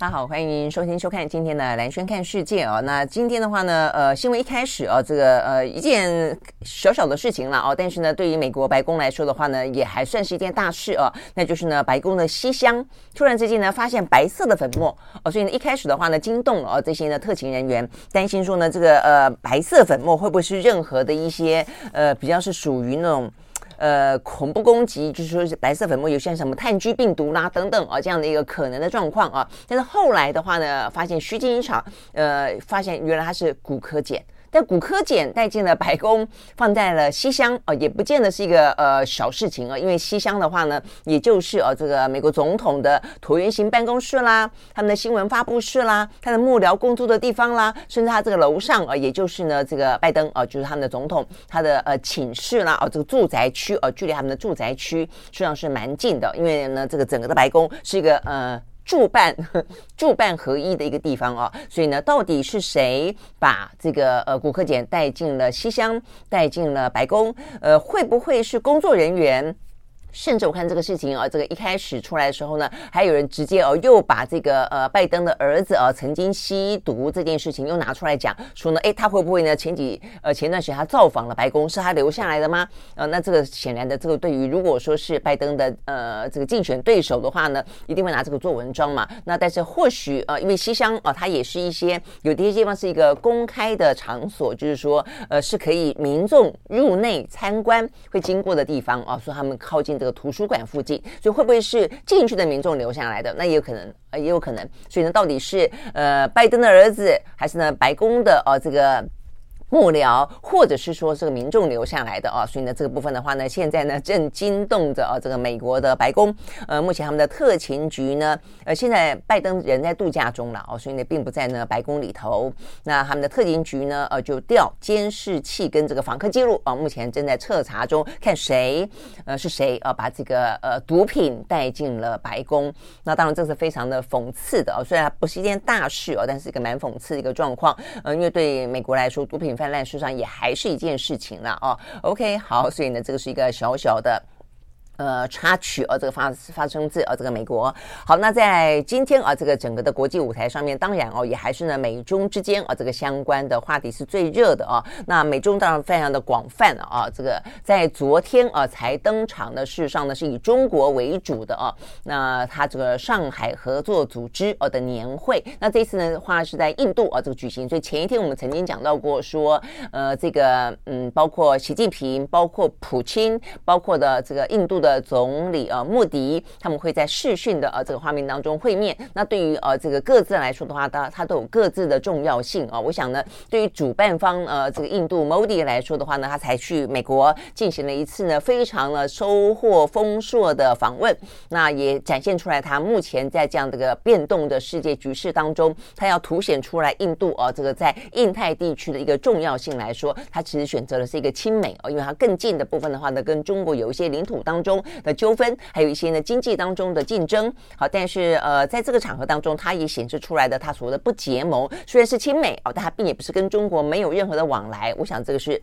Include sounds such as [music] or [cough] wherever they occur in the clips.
大家好，欢迎收听收看今天的蓝轩看世界哦。那今天的话呢，呃，新闻一开始啊，这个呃一件小小的事情了哦，但是呢，对于美国白宫来说的话呢，也还算是一件大事哦。那就是呢，白宫的西厢突然之间呢，发现白色的粉末哦，所以呢，一开始的话呢，惊动了哦这些呢特勤人员，担心说呢，这个呃白色粉末会不会是任何的一些呃比较是属于那种。呃，恐怖攻击，就是说是白色粉末有像什么炭疽病毒啦等等啊，这样的一个可能的状况啊。但是后来的话呢，发现虚惊一场，呃，发现原来它是骨科碱。但古柯碱带进了白宫，放在了西厢啊，也不见得是一个呃小事情啊。因为西厢的话呢，也就是呃这个美国总统的椭圆形办公室啦，他们的新闻发布室啦，他的幕僚工作的地方啦，甚至他这个楼上啊，也就是呢这个拜登啊，就是他们的总统他的呃寝室啦，啊这个住宅区啊，距离他们的住宅区实际上是蛮近的，因为呢这个整个的白宫是一个呃。驻办 [laughs] 驻办合一的一个地方哦，所以呢，到底是谁把这个呃古柯碱带进了西乡，带进了白宫？呃，会不会是工作人员？甚至我看这个事情啊，这个一开始出来的时候呢，还有人直接哦又把这个呃拜登的儿子啊曾经吸毒这件事情又拿出来讲，说呢，诶，他会不会呢？前几呃前段时间他造访了白宫，是他留下来的吗？呃，那这个显然的，这个对于如果说是拜登的呃这个竞选对手的话呢，一定会拿这个做文章嘛。那但是或许呃因为西厢啊，它也是一些有的一些地方是一个公开的场所，就是说呃是可以民众入内参观会经过的地方啊，说他们靠近。这个图书馆附近，所以会不会是进去的民众留下来的？那也有可能，呃，也有可能。所以呢，到底是呃拜登的儿子，还是呢白宫的呃这个？幕僚，或者是说这个民众留下来的啊，所以呢，这个部分的话呢，现在呢正惊动着啊这个美国的白宫。呃，目前他们的特勤局呢，呃，现在拜登人在度假中了哦，所以呢，并不在呢白宫里头。那他们的特勤局呢，呃，就调监视器跟这个访客记录啊，目前正在彻查中，看谁呃是谁啊把这个呃毒品带进了白宫。那当然这是非常的讽刺的啊，虽然不是一件大事哦，但是一个蛮讽刺的一个状况。呃，因为对美国来说，毒品泛滥，事实上也还是一件事情了哦。OK，好，所以呢，这个是一个小小的。呃，插曲啊，这个发发生自啊这个美国。好，那在今天啊，这个整个的国际舞台上面，当然哦，也还是呢美中之间啊这个相关的话题是最热的啊。那美中当然非常的广泛啊。这个在昨天啊才登场的，事实上呢是以中国为主的啊。那他这个上海合作组织啊的年会，那这次呢话是在印度啊这个举行。所以前一天我们曾经讲到过说，呃，这个嗯，包括习近平，包括普京，包括的这个印度的。的总理呃莫迪，他们会在视讯的呃这个画面当中会面。那对于呃这个各自来说的话，它它都有各自的重要性啊。我想呢，对于主办方呃这个印度莫迪来说的话呢，他才去美国进行了一次呢非常的收获丰硕的访问。那也展现出来他目前在这样的个变动的世界局势当中，他要凸显出来印度啊这个在印太地区的一个重要性来说，他其实选择的是一个亲美哦，因为它更近的部分的话呢，跟中国有一些领土当中。的纠纷，还有一些呢经济当中的竞争，好，但是呃，在这个场合当中，它也显示出来的，它所谓的不结盟，虽然是亲美哦，但它并也不是跟中国没有任何的往来。我想这个是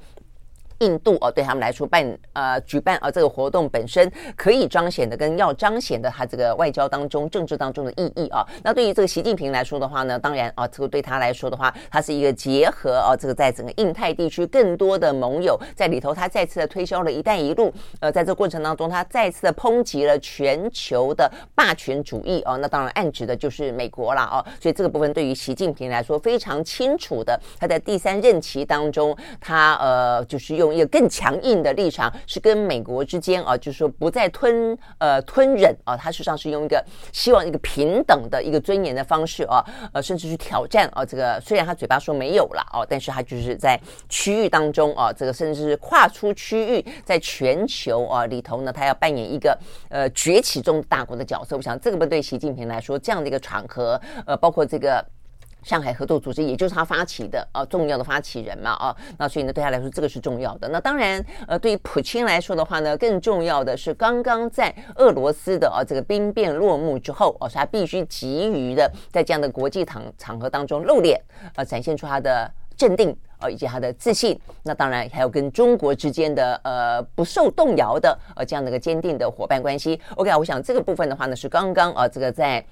印度哦，对他们来说办呃举办啊这个活动本身可以彰显的跟要彰显的他这个外交当中政治当中的意义啊。那对于这个习近平来说的话呢，当然啊这个对他来说的话，他是一个结合啊这个在整个印太地区更多的盟友在里头，他再次的推销了一带一路。呃，在这个过程当中，他再次的抨击了全球的霸权主义啊。那当然暗指的就是美国了啊。所以这个部分对于习近平来说非常清楚的，他在第三任期当中，他呃就是用。一个更强硬的立场，是跟美国之间啊，就是说不再吞呃吞忍啊，他实际上是用一个希望一个平等的一个尊严的方式啊，呃，甚至去挑战啊，这个虽然他嘴巴说没有了哦，但是他就是在区域当中啊，这个甚至是跨出区域，在全球啊里头呢，他要扮演一个呃崛起中大国的角色。我想这个不对习近平来说，这样的一个场合，呃，包括这个。上海合作组织，也就是他发起的啊，重要的发起人嘛啊，那所以呢，对他来说，这个是重要的。那当然，呃，对于普京来说的话呢，更重要的是，刚刚在俄罗斯的啊这个兵变落幕之后啊，他必须急于的在这样的国际场场合当中露脸啊，展现出他的镇定啊，以及他的自信。那当然还有跟中国之间的呃不受动摇的呃这样的一个坚定的伙伴关系。OK，我想这个部分的话呢，是刚刚啊这个在。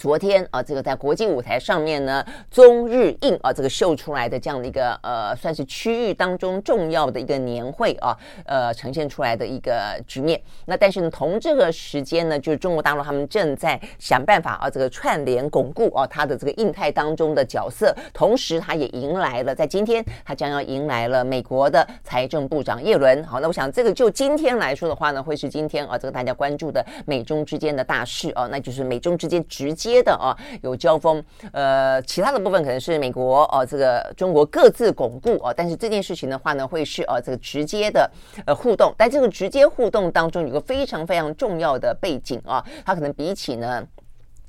昨天啊，这个在国际舞台上面呢，中日印啊，这个秀出来的这样的一个呃，算是区域当中重要的一个年会啊，呃，呈现出来的一个局面。那但是呢，同这个时间呢，就是中国大陆他们正在想办法啊，这个串联巩固啊，它的这个印太当中的角色。同时，他也迎来了在今天，他将要迎来了美国的财政部长叶伦。好，那我想这个就今天来说的话呢，会是今天啊，这个大家关注的美中之间的大事啊，那就是美中之间直接。接的啊，有交锋，呃，其他的部分可能是美国哦，这个中国各自巩固啊，但是这件事情的话呢，会是呃这个直接的呃互动，但这个直接互动当中有个非常非常重要的背景啊，它可能比起呢。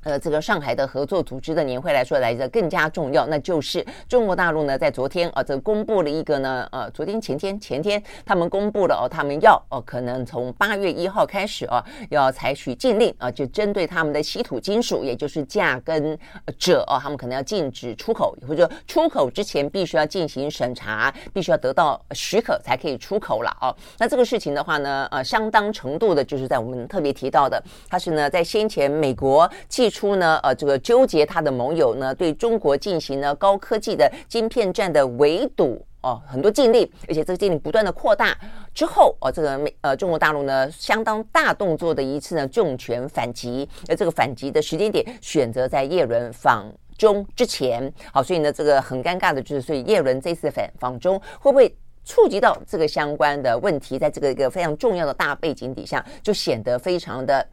呃，这个上海的合作组织的年会来说来的更加重要，那就是中国大陆呢，在昨天啊，这公布了一个呢，呃，昨天前天前天，他们公布了哦，他们要哦，可能从八月一号开始哦，要采取禁令啊，就针对他们的稀土金属，也就是价跟者哦，他们可能要禁止出口，或者说出口之前必须要进行审查，必须要得到许可才可以出口了哦。那这个事情的话呢，呃，相当程度的就是在我们特别提到的，它是呢，在先前美国技术出呢，呃，这个纠结他的盟友呢，对中国进行了高科技的晶片战的围堵哦，很多禁令，而且这个禁令不断的扩大之后，哦，这个美呃中国大陆呢相当大动作的一次呢重拳反击，而这个反击的时间点选择在叶伦访中之前，好，所以呢这个很尴尬的就是，所以叶伦这次访访中会不会触及到这个相关的问题，在这个一个非常重要的大背景底下，就显得非常的。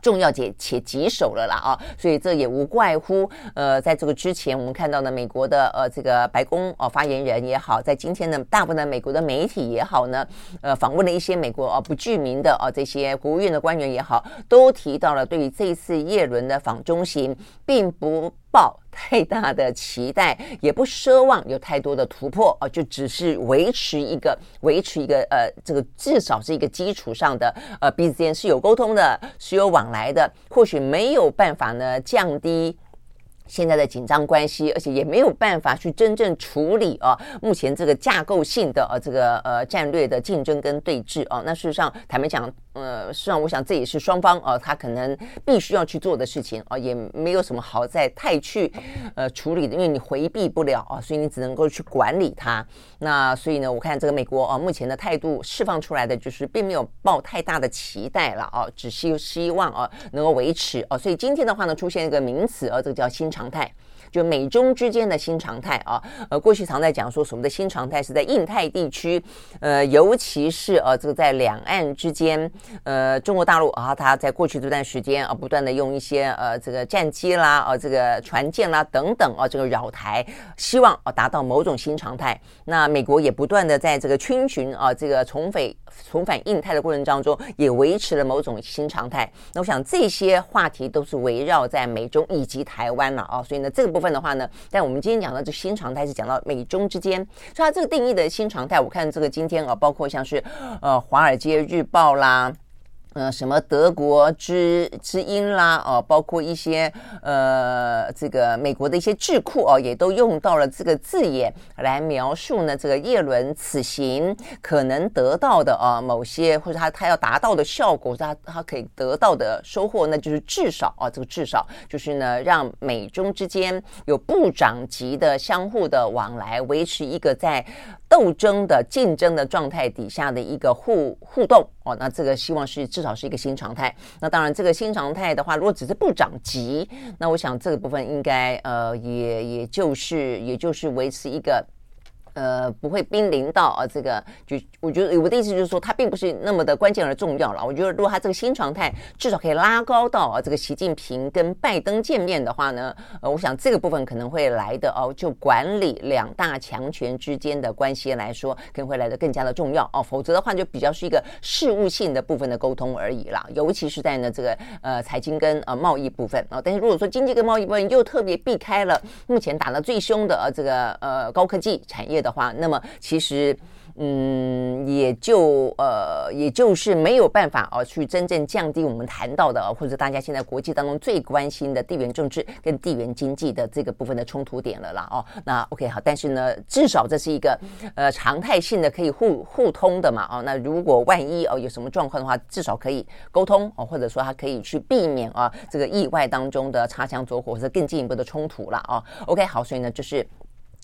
重要且且棘手了啦啊，所以这也无怪乎呃，在这个之前，我们看到呢，美国的呃这个白宫哦发言人也好，在今天呢，大部分的美国的媒体也好呢，呃访问了一些美国啊不具名的啊这些国务院的官员也好，都提到了对于这一次耶伦的访中行，并不抱太大的期待，也不奢望有太多的突破啊，就只是维持一个维持一个呃，这个至少是一个基础上的呃，彼此间是有沟通的，是有往来的，或许没有办法呢降低。现在的紧张关系，而且也没有办法去真正处理啊，目前这个架构性的呃、这个呃战略的竞争跟对峙啊，那事实上坦白讲，呃，实际上我想这也是双方啊，他可能必须要去做的事情啊，也没有什么好再太去呃处理的，因为你回避不了啊，所以你只能够去管理它。那所以呢，我看这个美国啊，目前的态度释放出来的就是并没有抱太大的期待了啊，只希希望啊能够维持啊，所以今天的话呢，出现一个名词啊，这个叫新。常态，就美中之间的新常态啊，呃，过去常在讲说，所谓的新常态是在印太地区，呃，尤其是呃，这个在两岸之间，呃，中国大陆啊，它在过去这段时间啊，不断的用一些呃，这个战机啦，啊，这个船舰啦等等啊，这个扰台，希望啊达到某种新常态。那美国也不断的在这个逡巡啊，这个重返重返印太的过程当中，也维持了某种新常态。那我想这些话题都是围绕在美中以及台湾了。啊，所以呢，这个部分的话呢，但我们今天讲到这新常态是讲到美中之间，所以它这个定义的新常态，我看这个今天啊，包括像是呃《华尔街日报》啦。呃，什么德国之之音啦，哦，包括一些呃，这个美国的一些智库哦，也都用到了这个字眼来描述呢，这个叶伦此行可能得到的啊，某些或者他他要达到的效果，他他可以得到的收获，那就是至少啊，这个至少就是呢，让美中之间有部长级的相互的往来，维持一个在斗争的竞争的状态底下的一个互互动哦，那这个希望是至少是一个新常态。那当然，这个新常态的话，如果只是不长级，那我想这个部分应该呃也也就是也就是维持一个。呃，不会濒临到啊，这个就我觉得我的意思就是说，它并不是那么的关键而重要了。我觉得，如果它这个新常态至少可以拉高到啊，这个习近平跟拜登见面的话呢，呃，[laughs] 我想这个部分可能会来的哦，就管理两大强权之间的关系来说，可能会来的更加的重要哦。否则的话，就比较是一个事务性的部分的沟通而已啦。尤其是在呢这个呃财经跟呃贸易部分啊，但是如果说经济跟贸易部分又特别避开了目前打的最凶的呃这个呃高科技产业。的话，那么其实。嗯，也就呃，也就是没有办法哦，去真正降低我们谈到的，或者大家现在国际当中最关心的地缘政治跟地缘经济的这个部分的冲突点了啦哦。那 OK 好，但是呢，至少这是一个呃常态性的可以互互通的嘛哦。那如果万一哦有什么状况的话，至少可以沟通哦，或者说他可以去避免啊这个意外当中的擦枪走火或者更进一步的冲突了哦。OK 好，所以呢就是。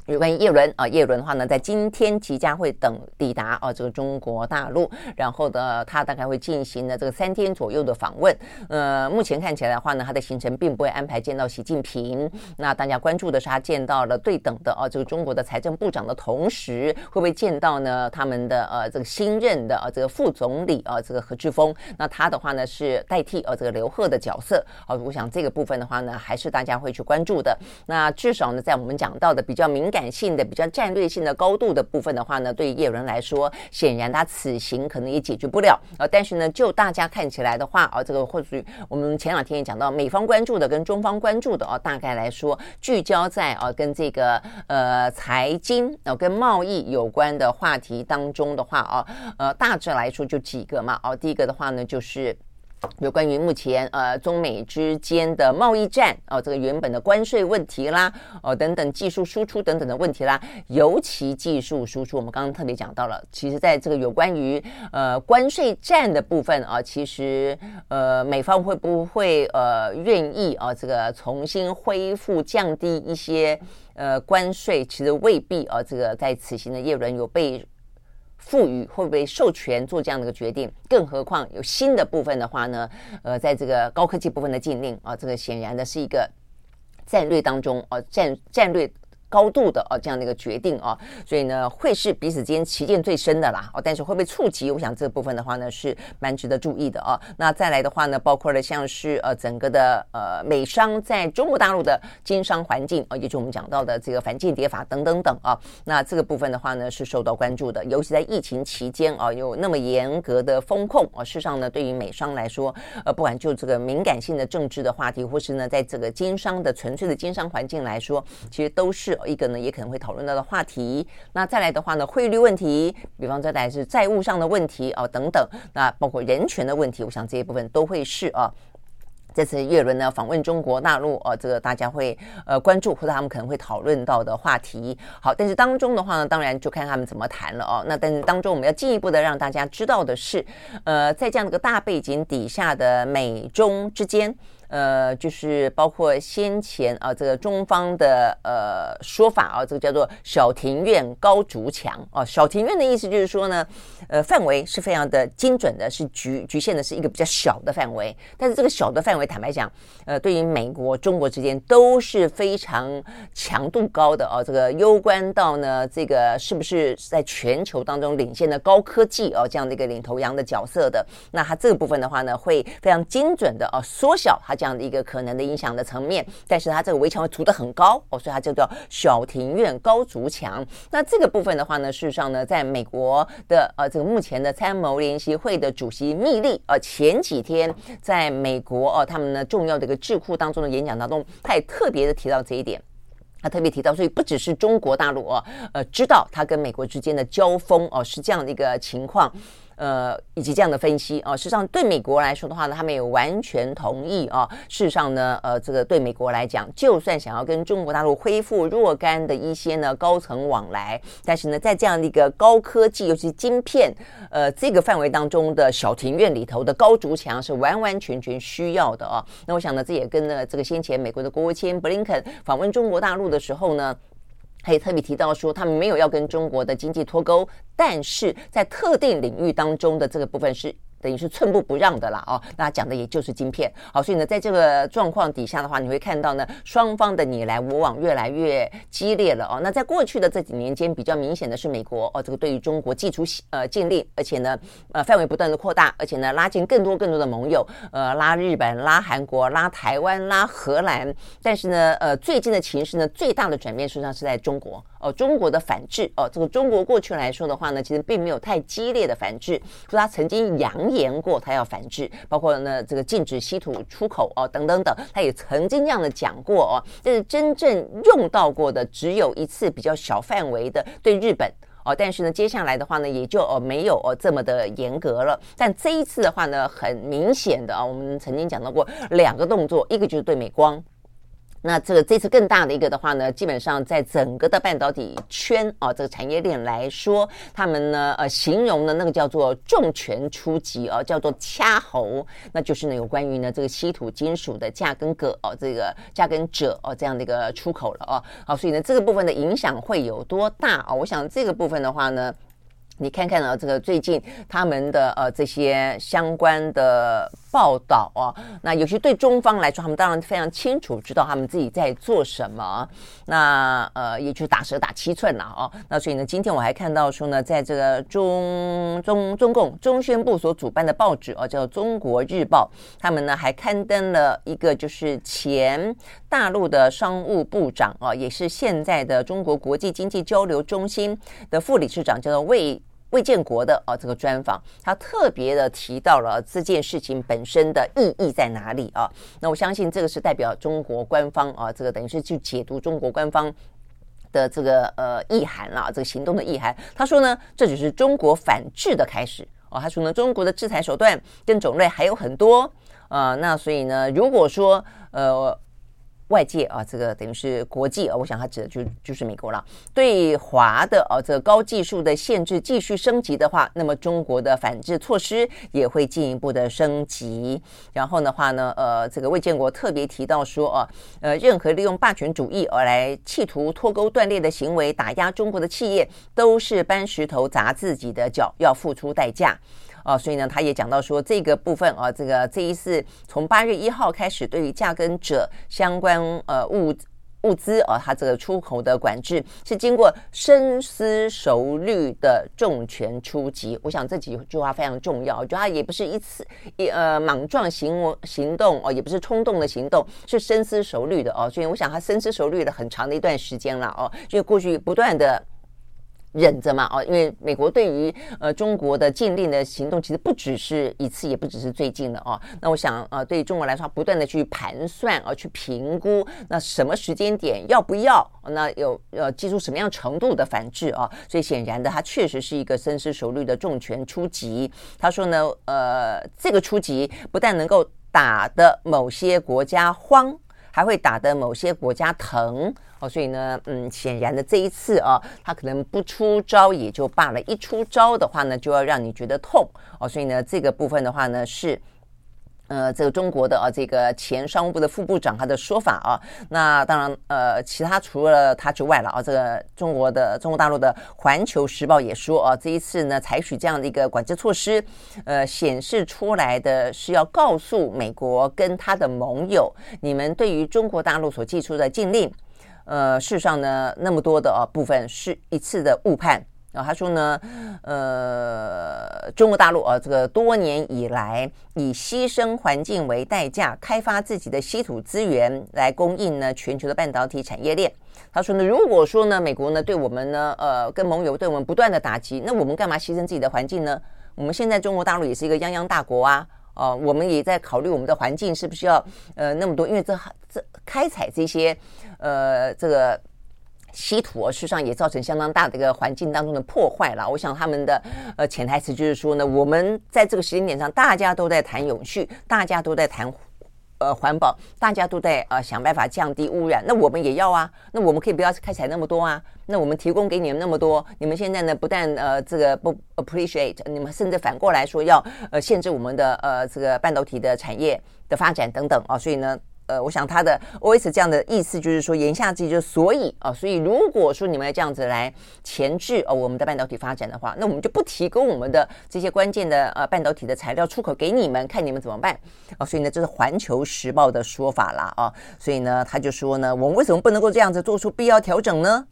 有关于叶伦啊，叶伦的话呢，在今天即将会等抵达啊，这个中国大陆，然后呢，他大概会进行呢这个三天左右的访问。呃，目前看起来的话呢，他的行程并不会安排见到习近平。那大家关注的是他见到了对等的啊，这个中国的财政部长的同时，会不会见到呢他们的呃这个新任的啊这个副总理啊这个何志峰？那他的话呢是代替啊这个刘鹤的角色。啊，我想这个部分的话呢，还是大家会去关注的。那至少呢，在我们讲到的比较敏感。感性的比较战略性的高度的部分的话呢，对于叶伦来说，显然他此行可能也解决不了啊。但是呢，就大家看起来的话啊，这个或许我们前两天也讲到，美方关注的跟中方关注的啊，大概来说聚焦在啊跟这个呃财经啊跟贸易有关的话题当中的话啊，呃大致来说就几个嘛啊，第一个的话呢就是。有关于目前呃中美之间的贸易战哦，这个原本的关税问题啦，哦等等技术输出等等的问题啦，尤其技术输出，我们刚刚特别讲到了，其实在这个有关于呃关税战的部分啊，其实呃美方会不会呃愿意啊这个重新恢复降低一些呃关税，其实未必啊，这个在此行的叶伦有被。赋予会不会授权做这样的一个决定？更何况有新的部分的话呢？呃，在这个高科技部分的禁令啊，这个显然的是一个战略当中啊，战战略。高度的啊，这样的一个决定啊，所以呢，会是彼此之间旗见最深的啦哦。但是会不会触及？我想这个部分的话呢，是蛮值得注意的啊。那再来的话呢，包括了像是呃整个的呃美商在中国大陆的经商环境啊，也就是我们讲到的这个反间谍法等等等啊。那这个部分的话呢，是受到关注的，尤其在疫情期间啊，有那么严格的风控啊。事实上呢，对于美商来说，呃，不管就这个敏感性的政治的话题，或是呢，在这个经商的纯粹的经商环境来说，其实都是。一个呢，也可能会讨论到的话题。那再来的话呢，汇率问题，比方再来是债务上的问题啊，等等。那包括人权的问题，我想这一部分都会是啊。这次叶伦呢访问中国大陆啊，这个大家会呃关注或者他们可能会讨论到的话题。好，但是当中的话呢，当然就看他们怎么谈了哦。那但是当中我们要进一步的让大家知道的是，呃，在这样的个大背景底下的美中之间。呃，就是包括先前啊，这个中方的呃说法啊，这个叫做“小庭院高筑墙”啊，“小庭院”的意思就是说呢，呃，范围是非常的精准的，是局局限的是一个比较小的范围。但是这个小的范围，坦白讲，呃，对于美国、中国之间都是非常强度高的啊。这个攸关到呢，这个是不是在全球当中领先的高科技啊这样的一个领头羊的角色的？那它这个部分的话呢，会非常精准的啊缩小它。这样的一个可能的影响的层面，但是它这个围墙会筑得很高哦，所以它叫做小庭院高筑墙。那这个部分的话呢，事实上呢，在美国的呃这个目前的参谋联席会的主席密利呃前几天在美国哦、呃、他们呢重要的一个智库当中的演讲当中，他也特别的提到这一点，他特别提到，所以不只是中国大陆哦呃知道他跟美国之间的交锋哦、是这样的一个情况。呃，以及这样的分析啊，事实上对美国来说的话呢，他们也完全同意啊。事实上呢，呃，这个对美国来讲，就算想要跟中国大陆恢复若干的一些呢高层往来，但是呢，在这样的一个高科技，尤其晶片，呃，这个范围当中的小庭院里头的高筑墙是完完全全需要的啊。那我想呢，这也跟呢这个先前美国的国务卿布林肯访问中国大陆的时候呢。他也特别提到说，他们没有要跟中国的经济脱钩，但是在特定领域当中的这个部分是。等于是寸步不让的啦，哦，那讲的也就是晶片，好，所以呢，在这个状况底下的话，你会看到呢，双方的你来我往越来越激烈了哦。那在过去的这几年间，比较明显的是美国哦，这个对于中国祭出呃禁令，而且呢，呃范围不断的扩大，而且呢拉近更多更多的盟友，呃拉日本、拉韩国、拉台湾、拉荷兰，但是呢，呃最近的情势呢，最大的转变实际上是在中国。哦，中国的反制哦，这个中国过去来说的话呢，其实并没有太激烈的反制，说他曾经扬言言过他要反制，包括呢这个禁止稀土出口哦等等等，他也曾经这样的讲过哦，但是真正用到过的只有一次比较小范围的对日本哦，但是呢接下来的话呢也就哦没有哦这么的严格了，但这一次的话呢很明显的啊，我们曾经讲到过两个动作，一个就是对美光。那这个这次更大的一个的话呢，基本上在整个的半导体圈啊，这个产业链来说，他们呢呃形容的那个叫做重拳出击啊，叫做掐喉，那就是呢有关于呢这个稀土金属的价跟铬哦，这个价跟鍺哦这样的一个出口了哦，好，所以呢这个部分的影响会有多大啊？我想这个部分的话呢。你看看啊，这个最近他们的呃这些相关的报道啊，那有些对中方来说，他们当然非常清楚知道他们自己在做什么。那呃，也就是打蛇打七寸了啊。那所以呢，今天我还看到说呢，在这个中中中共中宣部所主办的报纸哦，叫《中国日报》，他们呢还刊登了一个就是前大陆的商务部长啊，也是现在的中国国际经济交流中心的副理事长，叫做魏。魏建国的啊，这个专访，他特别的提到了这件事情本身的意义在哪里啊？那我相信这个是代表中国官方啊，这个等于是去解读中国官方的这个呃意涵了，这个行动的意涵。他说呢，这只是中国反制的开始哦。他说呢，中国的制裁手段跟种类还有很多呃，那所以呢，如果说呃。外界啊，这个等于是国际啊，我想他指的就就是美国了。对华的啊，这个高技术的限制继续升级的话，那么中国的反制措施也会进一步的升级。然后的话呢，呃，这个魏建国特别提到说啊，呃，任何利用霸权主义而来企图脱钩断裂的行为，打压中国的企业，都是搬石头砸自己的脚，要付出代价。啊，所以呢，他也讲到说，这个部分啊，这个这一次从八月一号开始，对于价跟者相关呃物物资啊，它这个出口的管制是经过深思熟虑的重拳出击。我想这几句话非常重要，就它也不是一次一呃莽撞行行动哦，也不是冲动的行动，是深思熟虑的哦。所以我想他深思熟虑了很长的一段时间了哦，就过去不断的。忍着嘛，哦，因为美国对于呃中国的禁令的行动，其实不只是一次，也不只是最近的哦。那我想，呃，对于中国来说，不断的去盘算，而、去评估，那什么时间点要不要，那有呃，祭出什么样程度的反制啊？所以显然的，他确实是一个深思熟虑的重拳出击。他说呢，呃，这个出击不但能够打得某些国家慌，还会打得某些国家疼。哦，所以呢，嗯，显然的这一次啊，他可能不出招也就罢了，一出招的话呢，就要让你觉得痛哦。所以呢，这个部分的话呢，是呃，这个中国的啊，这个前商务部的副部长他的说法啊。那当然，呃，其他除了他之外了啊，这个中国的中国大陆的《环球时报》也说啊，这一次呢，采取这样的一个管制措施，呃，显示出来的是要告诉美国跟他的盟友，你们对于中国大陆所寄出的禁令。呃，事实上呢，那么多的啊部分是一次的误判啊。他说呢，呃，中国大陆啊，这个多年以来以牺牲环境为代价开发自己的稀土资源来供应呢全球的半导体产业链。他说呢，如果说呢美国呢对我们呢呃跟盟友对我们不断的打击，那我们干嘛牺牲自己的环境呢？我们现在中国大陆也是一个泱泱大国啊。哦，我们也在考虑我们的环境是不是要呃那么多，因为这这开采这些呃这个稀土事实上也造成相当大的一个环境当中的破坏了。我想他们的呃潜台词就是说呢，我们在这个时间点上，大家都在谈永续，大家都在谈呃环保，大家都在呃想办法降低污染。那我们也要啊，那我们可以不要开采那么多啊。那我们提供给你们那么多，你们现在呢不但呃这个不 appreciate，你们甚至反过来说要呃限制我们的呃这个半导体的产业的发展等等啊。所以呢。呃，我想他的 OS 这样的意思就是说，言下之意就是所以啊，所以如果说你们要这样子来钳制哦我们的半导体发展的话，那我们就不提供我们的这些关键的呃半导体的材料出口给你们，看你们怎么办啊？所以呢，这是环球时报的说法啦啊，所以呢，他就说呢，我们为什么不能够这样子做出必要调整呢？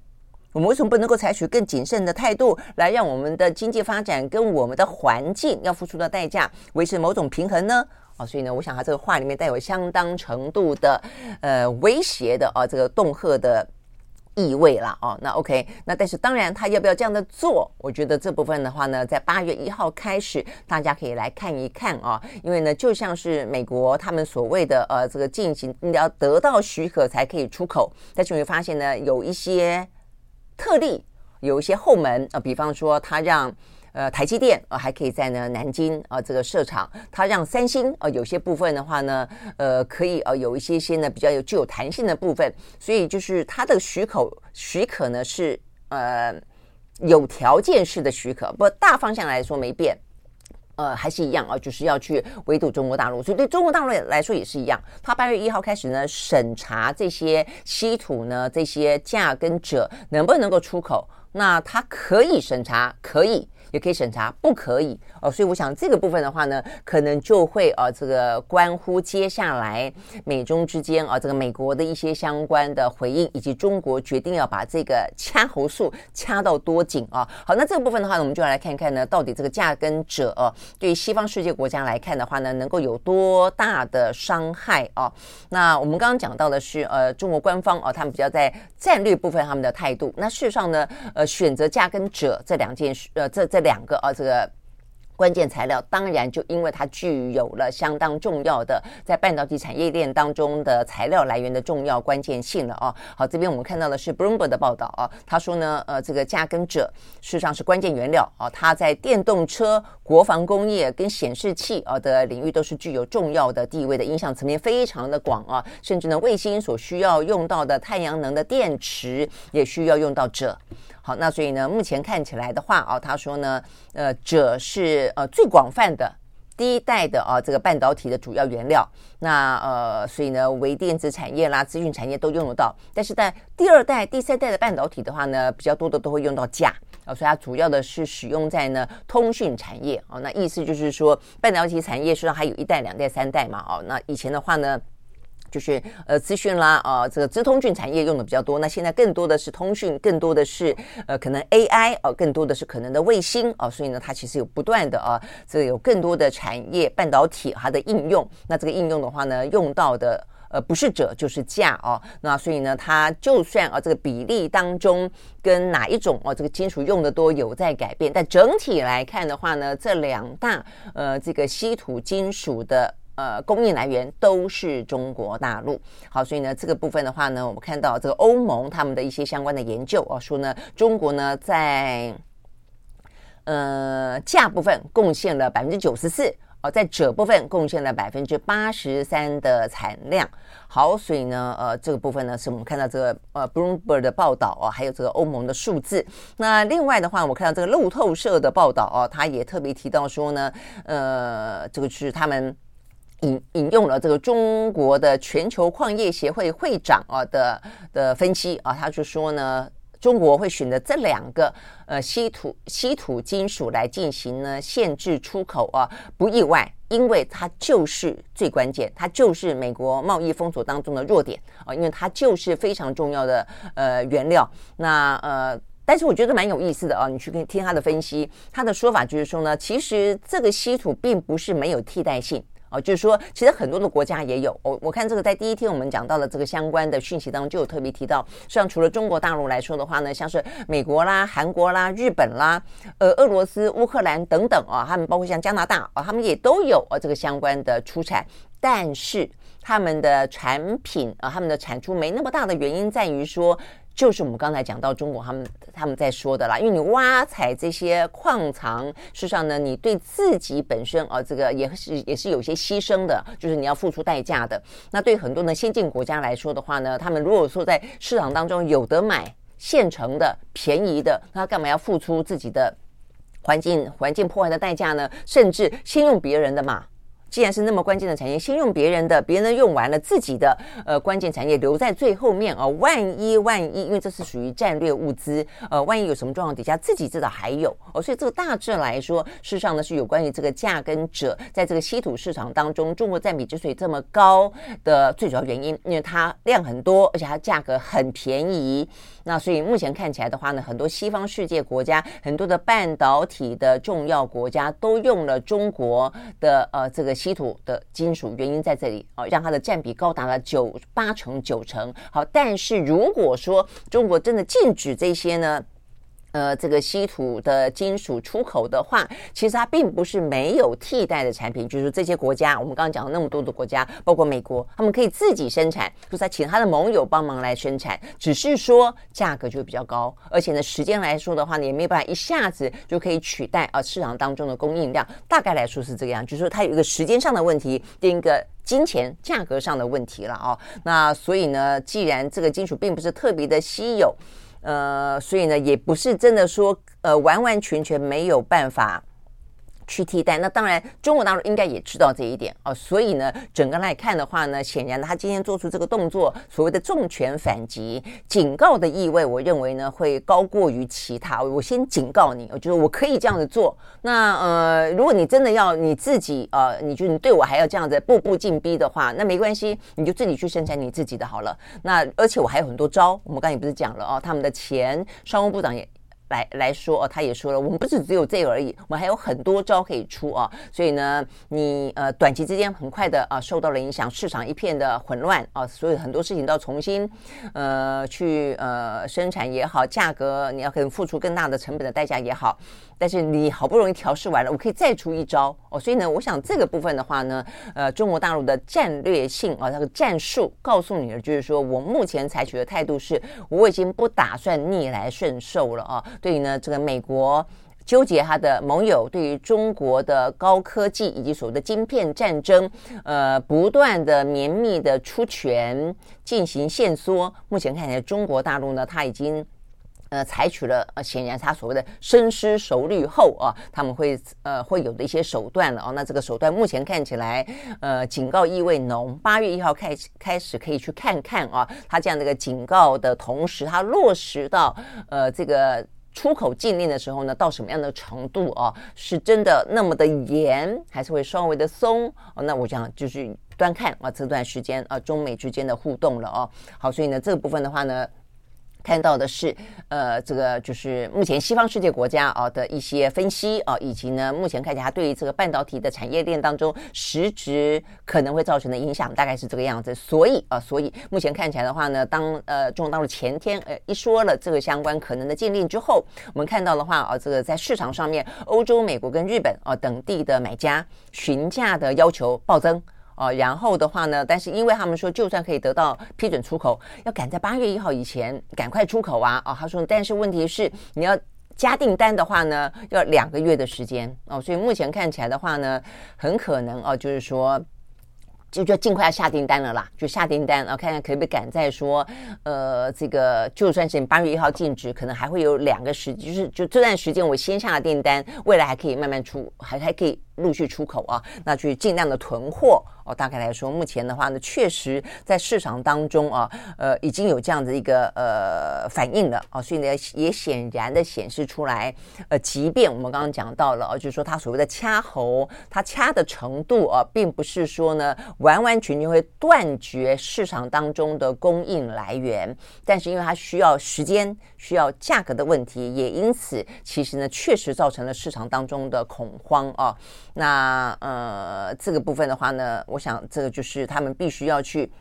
我们为什么不能够采取更谨慎的态度，来让我们的经济发展跟我们的环境要付出的代价维持某种平衡呢？啊，所以呢，我想他这个话里面带有相当程度的呃威胁的啊，这个恫吓的意味了哦。那 OK，那但是当然，他要不要这样的做？我觉得这部分的话呢，在八月一号开始，大家可以来看一看啊。因为呢，就像是美国他们所谓的呃这个进行，你要得到许可才可以出口，但是你会发现呢，有一些特例，有一些后门啊，比方说他让。呃，台积电呃还可以在呢南京啊、呃、这个设厂，它让三星、呃、有些部分的话呢，呃可以呃有一些些呢比较有具有弹性的部分，所以就是它的许可许可呢是呃有条件式的许可，不大方向来说没变，呃还是一样啊，就是要去围堵中国大陆，所以对中国大陆来说也是一样，它八月一号开始呢审查这些稀土呢这些价跟者能不能够出口，那它可以审查可以。也可以审查，不可以哦，所以我想这个部分的话呢，可能就会呃这个关乎接下来美中之间啊，这个美国的一些相关的回应，以及中国决定要把这个掐喉术掐到多紧啊。好，那这个部分的话呢，我们就要来看看呢，到底这个价跟者，对于西方世界国家来看的话呢，能够有多大的伤害啊？那我们刚刚讲到的是呃，中国官方哦，他们比较在战略部分他们的态度。那事实上呢，呃，选择价跟者这两件事，呃，这这。两个啊，这个关键材料，当然就因为它具有了相当重要的在半导体产业链当中的材料来源的重要关键性了啊。好，这边我们看到的是 Bloomberg 的报道啊，他说呢，呃，这个价跟者事实上是关键原料啊，它在电动车、国防工业跟显示器啊的领域都是具有重要的地位的，影响层面非常的广啊，甚至呢，卫星所需要用到的太阳能的电池也需要用到者。好，那所以呢，目前看起来的话啊，他说呢，呃，鍺是呃最广泛的第一代的啊这个半导体的主要原料。那呃，所以呢，微电子产业啦、资讯产业都用得到。但是在第二代、第三代的半导体的话呢，比较多的都会用到镓啊，所以它主要的是使用在呢通讯产业啊。那意思就是说，半导体产业实际上还有一代、两代、三代嘛。哦，那以前的话呢。就是呃资讯啦、呃，这个资通讯产业用的比较多。那现在更多的是通讯，更多的是呃可能 AI 哦、呃，更多的是可能的卫星哦、所以呢，它其实有不断的啊，这个有更多的产业半导体它的应用。那这个应用的话呢，用到的呃不是者就是镓哦。那所以呢，它就算啊这个比例当中跟哪一种哦、啊、这个金属用的多有在改变，但整体来看的话呢，这两大呃这个稀土金属的。呃，供应来源都是中国大陆。好，所以呢，这个部分的话呢，我们看到这个欧盟他们的一些相关的研究啊，说呢，中国呢在呃价部分贡献了百分之九十四，哦，在鍺部分贡献了百分之八十三的产量。好，所以呢，呃，这个部分呢，是我们看到这个呃 Bloomberg 的报道啊，还有这个欧盟的数字。那另外的话，我看到这个路透社的报道啊，他也特别提到说呢，呃，这个是他们。引引用了这个中国的全球矿业协会会长啊的的分析啊，他就说呢，中国会选择这两个呃稀土稀土金属来进行呢限制出口啊，不意外，因为它就是最关键，它就是美国贸易封锁当中的弱点啊，因为它就是非常重要的呃原料。那呃，但是我觉得蛮有意思的啊，你去听他的分析，他的说法就是说呢，其实这个稀土并不是没有替代性。哦，就是说，其实很多的国家也有。我我看这个在第一天我们讲到的这个相关的讯息当中，就有特别提到，像除了中国大陆来说的话呢，像是美国啦、韩国啦、日本啦、呃、俄罗斯、乌克兰等等啊，他们包括像加拿大啊，他们也都有啊这个相关的出产，但是他们的产品啊，他们的产出没那么大的原因在于说，就是我们刚才讲到中国他们他们在说的啦，因为你挖采这些矿藏，事实上呢，你对自己本身啊，这个也是也是有些牺牲的，就是你要付出代价的。那对很多的先进国家来说的话呢，他们如果说在市场当中有得买现成的便宜的，那干嘛要付出自己的环境环境破坏的代价呢？甚至先用别人的嘛。既然是那么关键的产业，先用别人的，别人用完了，自己的呃关键产业留在最后面啊、万一万一，因为这是属于战略物资，呃，万一有什么状况底下，自己至少还有哦。所以这个大致来说，事实上呢是有关于这个价跟者在这个稀土市场当中，中国占比之所以这么高的最主要原因，因为它量很多，而且它价格很便宜。那所以目前看起来的话呢，很多西方世界国家，很多的半导体的重要国家都用了中国的呃这个稀土的金属，原因在这里啊，让它的占比高达了九八成九成。好，但是如果说中国真的禁止这些呢？呃，这个稀土的金属出口的话，其实它并不是没有替代的产品。就是这些国家，我们刚刚讲了那么多的国家，包括美国，他们可以自己生产，就是他请他的盟友帮忙来生产，只是说价格就会比较高，而且呢，时间来说的话呢，也没有办法一下子就可以取代啊市场当中的供应量。大概来说是这个样，就是说它有一个时间上的问题，另一个金钱价格上的问题了啊。那所以呢，既然这个金属并不是特别的稀有。呃，所以呢，也不是真的说，呃，完完全全没有办法。去替代，那当然中国大陆应该也知道这一点哦，所以呢，整个来看的话呢，显然他今天做出这个动作，所谓的重拳反击，警告的意味，我认为呢会高过于其他。我先警告你，我觉得我可以这样子做。那呃，如果你真的要你自己呃，你就你对我还要这样子步步进逼的话，那没关系，你就自己去生产你自己的好了。那而且我还有很多招，我们刚才不是讲了哦，他们的前商务部长也。来来说哦，他也说了，我们不是只有这个而已，我们还有很多招可以出啊。所以呢，你呃短期之间很快的啊受到了影响，市场一片的混乱啊，所以很多事情都要重新呃去呃生产也好，价格你要可能付出更大的成本的代价也好。但是你好不容易调试完了，我可以再出一招哦。所以呢，我想这个部分的话呢，呃，中国大陆的战略性啊，那个战术告诉你的就是说，我目前采取的态度是，我已经不打算逆来顺受了啊。对于呢，这个美国纠结他的盟友，对于中国的高科技以及所谓的晶片战争，呃，不断的绵密的出拳进行限缩。目前看起来，中国大陆呢，它已经。呃，采取了呃，显然他所谓的深思熟虑后啊，他们会呃会有的一些手段了哦。那这个手段目前看起来，呃，警告意味浓。八月一号开始开始可以去看看啊，他这样的一个警告的同时，他落实到呃这个出口禁令的时候呢，到什么样的程度啊？是真的那么的严，还是会稍微的松？那我想就是端看啊这段时间啊中美之间的互动了哦。好，所以呢这个部分的话呢。看到的是，呃，这个就是目前西方世界国家啊的一些分析啊，以及呢，目前看起来对于这个半导体的产业链当中实质可能会造成的影响，大概是这个样子。所以啊，所以目前看起来的话呢，当呃中国大陆前天呃一说了这个相关可能的禁令之后，我们看到的话啊，这个在市场上面，欧洲、美国跟日本啊等地的买家询价的要求暴增。哦，然后的话呢，但是因为他们说，就算可以得到批准出口，要赶在八月一号以前赶快出口啊！哦，他说，但是问题是你要加订单的话呢，要两个月的时间哦，所以目前看起来的话呢，很可能哦，就是说。就就尽快要下订单了啦，就下订单，然后看看可不可以赶在说，呃，这个就算是八月一号禁止，可能还会有两个时，就是就这段时间我先下了订单，未来还可以慢慢出，还还可以陆续出口啊，那去尽量的囤货哦。大概来说，目前的话呢，确实在市场当中啊，呃，已经有这样的一个呃反应了啊，所以呢，也显然的显示出来，呃，即便我们刚刚讲到了，就是说它所谓的掐喉，它掐的程度啊，并不是说呢。完完全全会断绝市场当中的供应来源，但是因为它需要时间、需要价格的问题，也因此其实呢，确实造成了市场当中的恐慌啊。那呃，这个部分的话呢，我想这个就是他们必须要去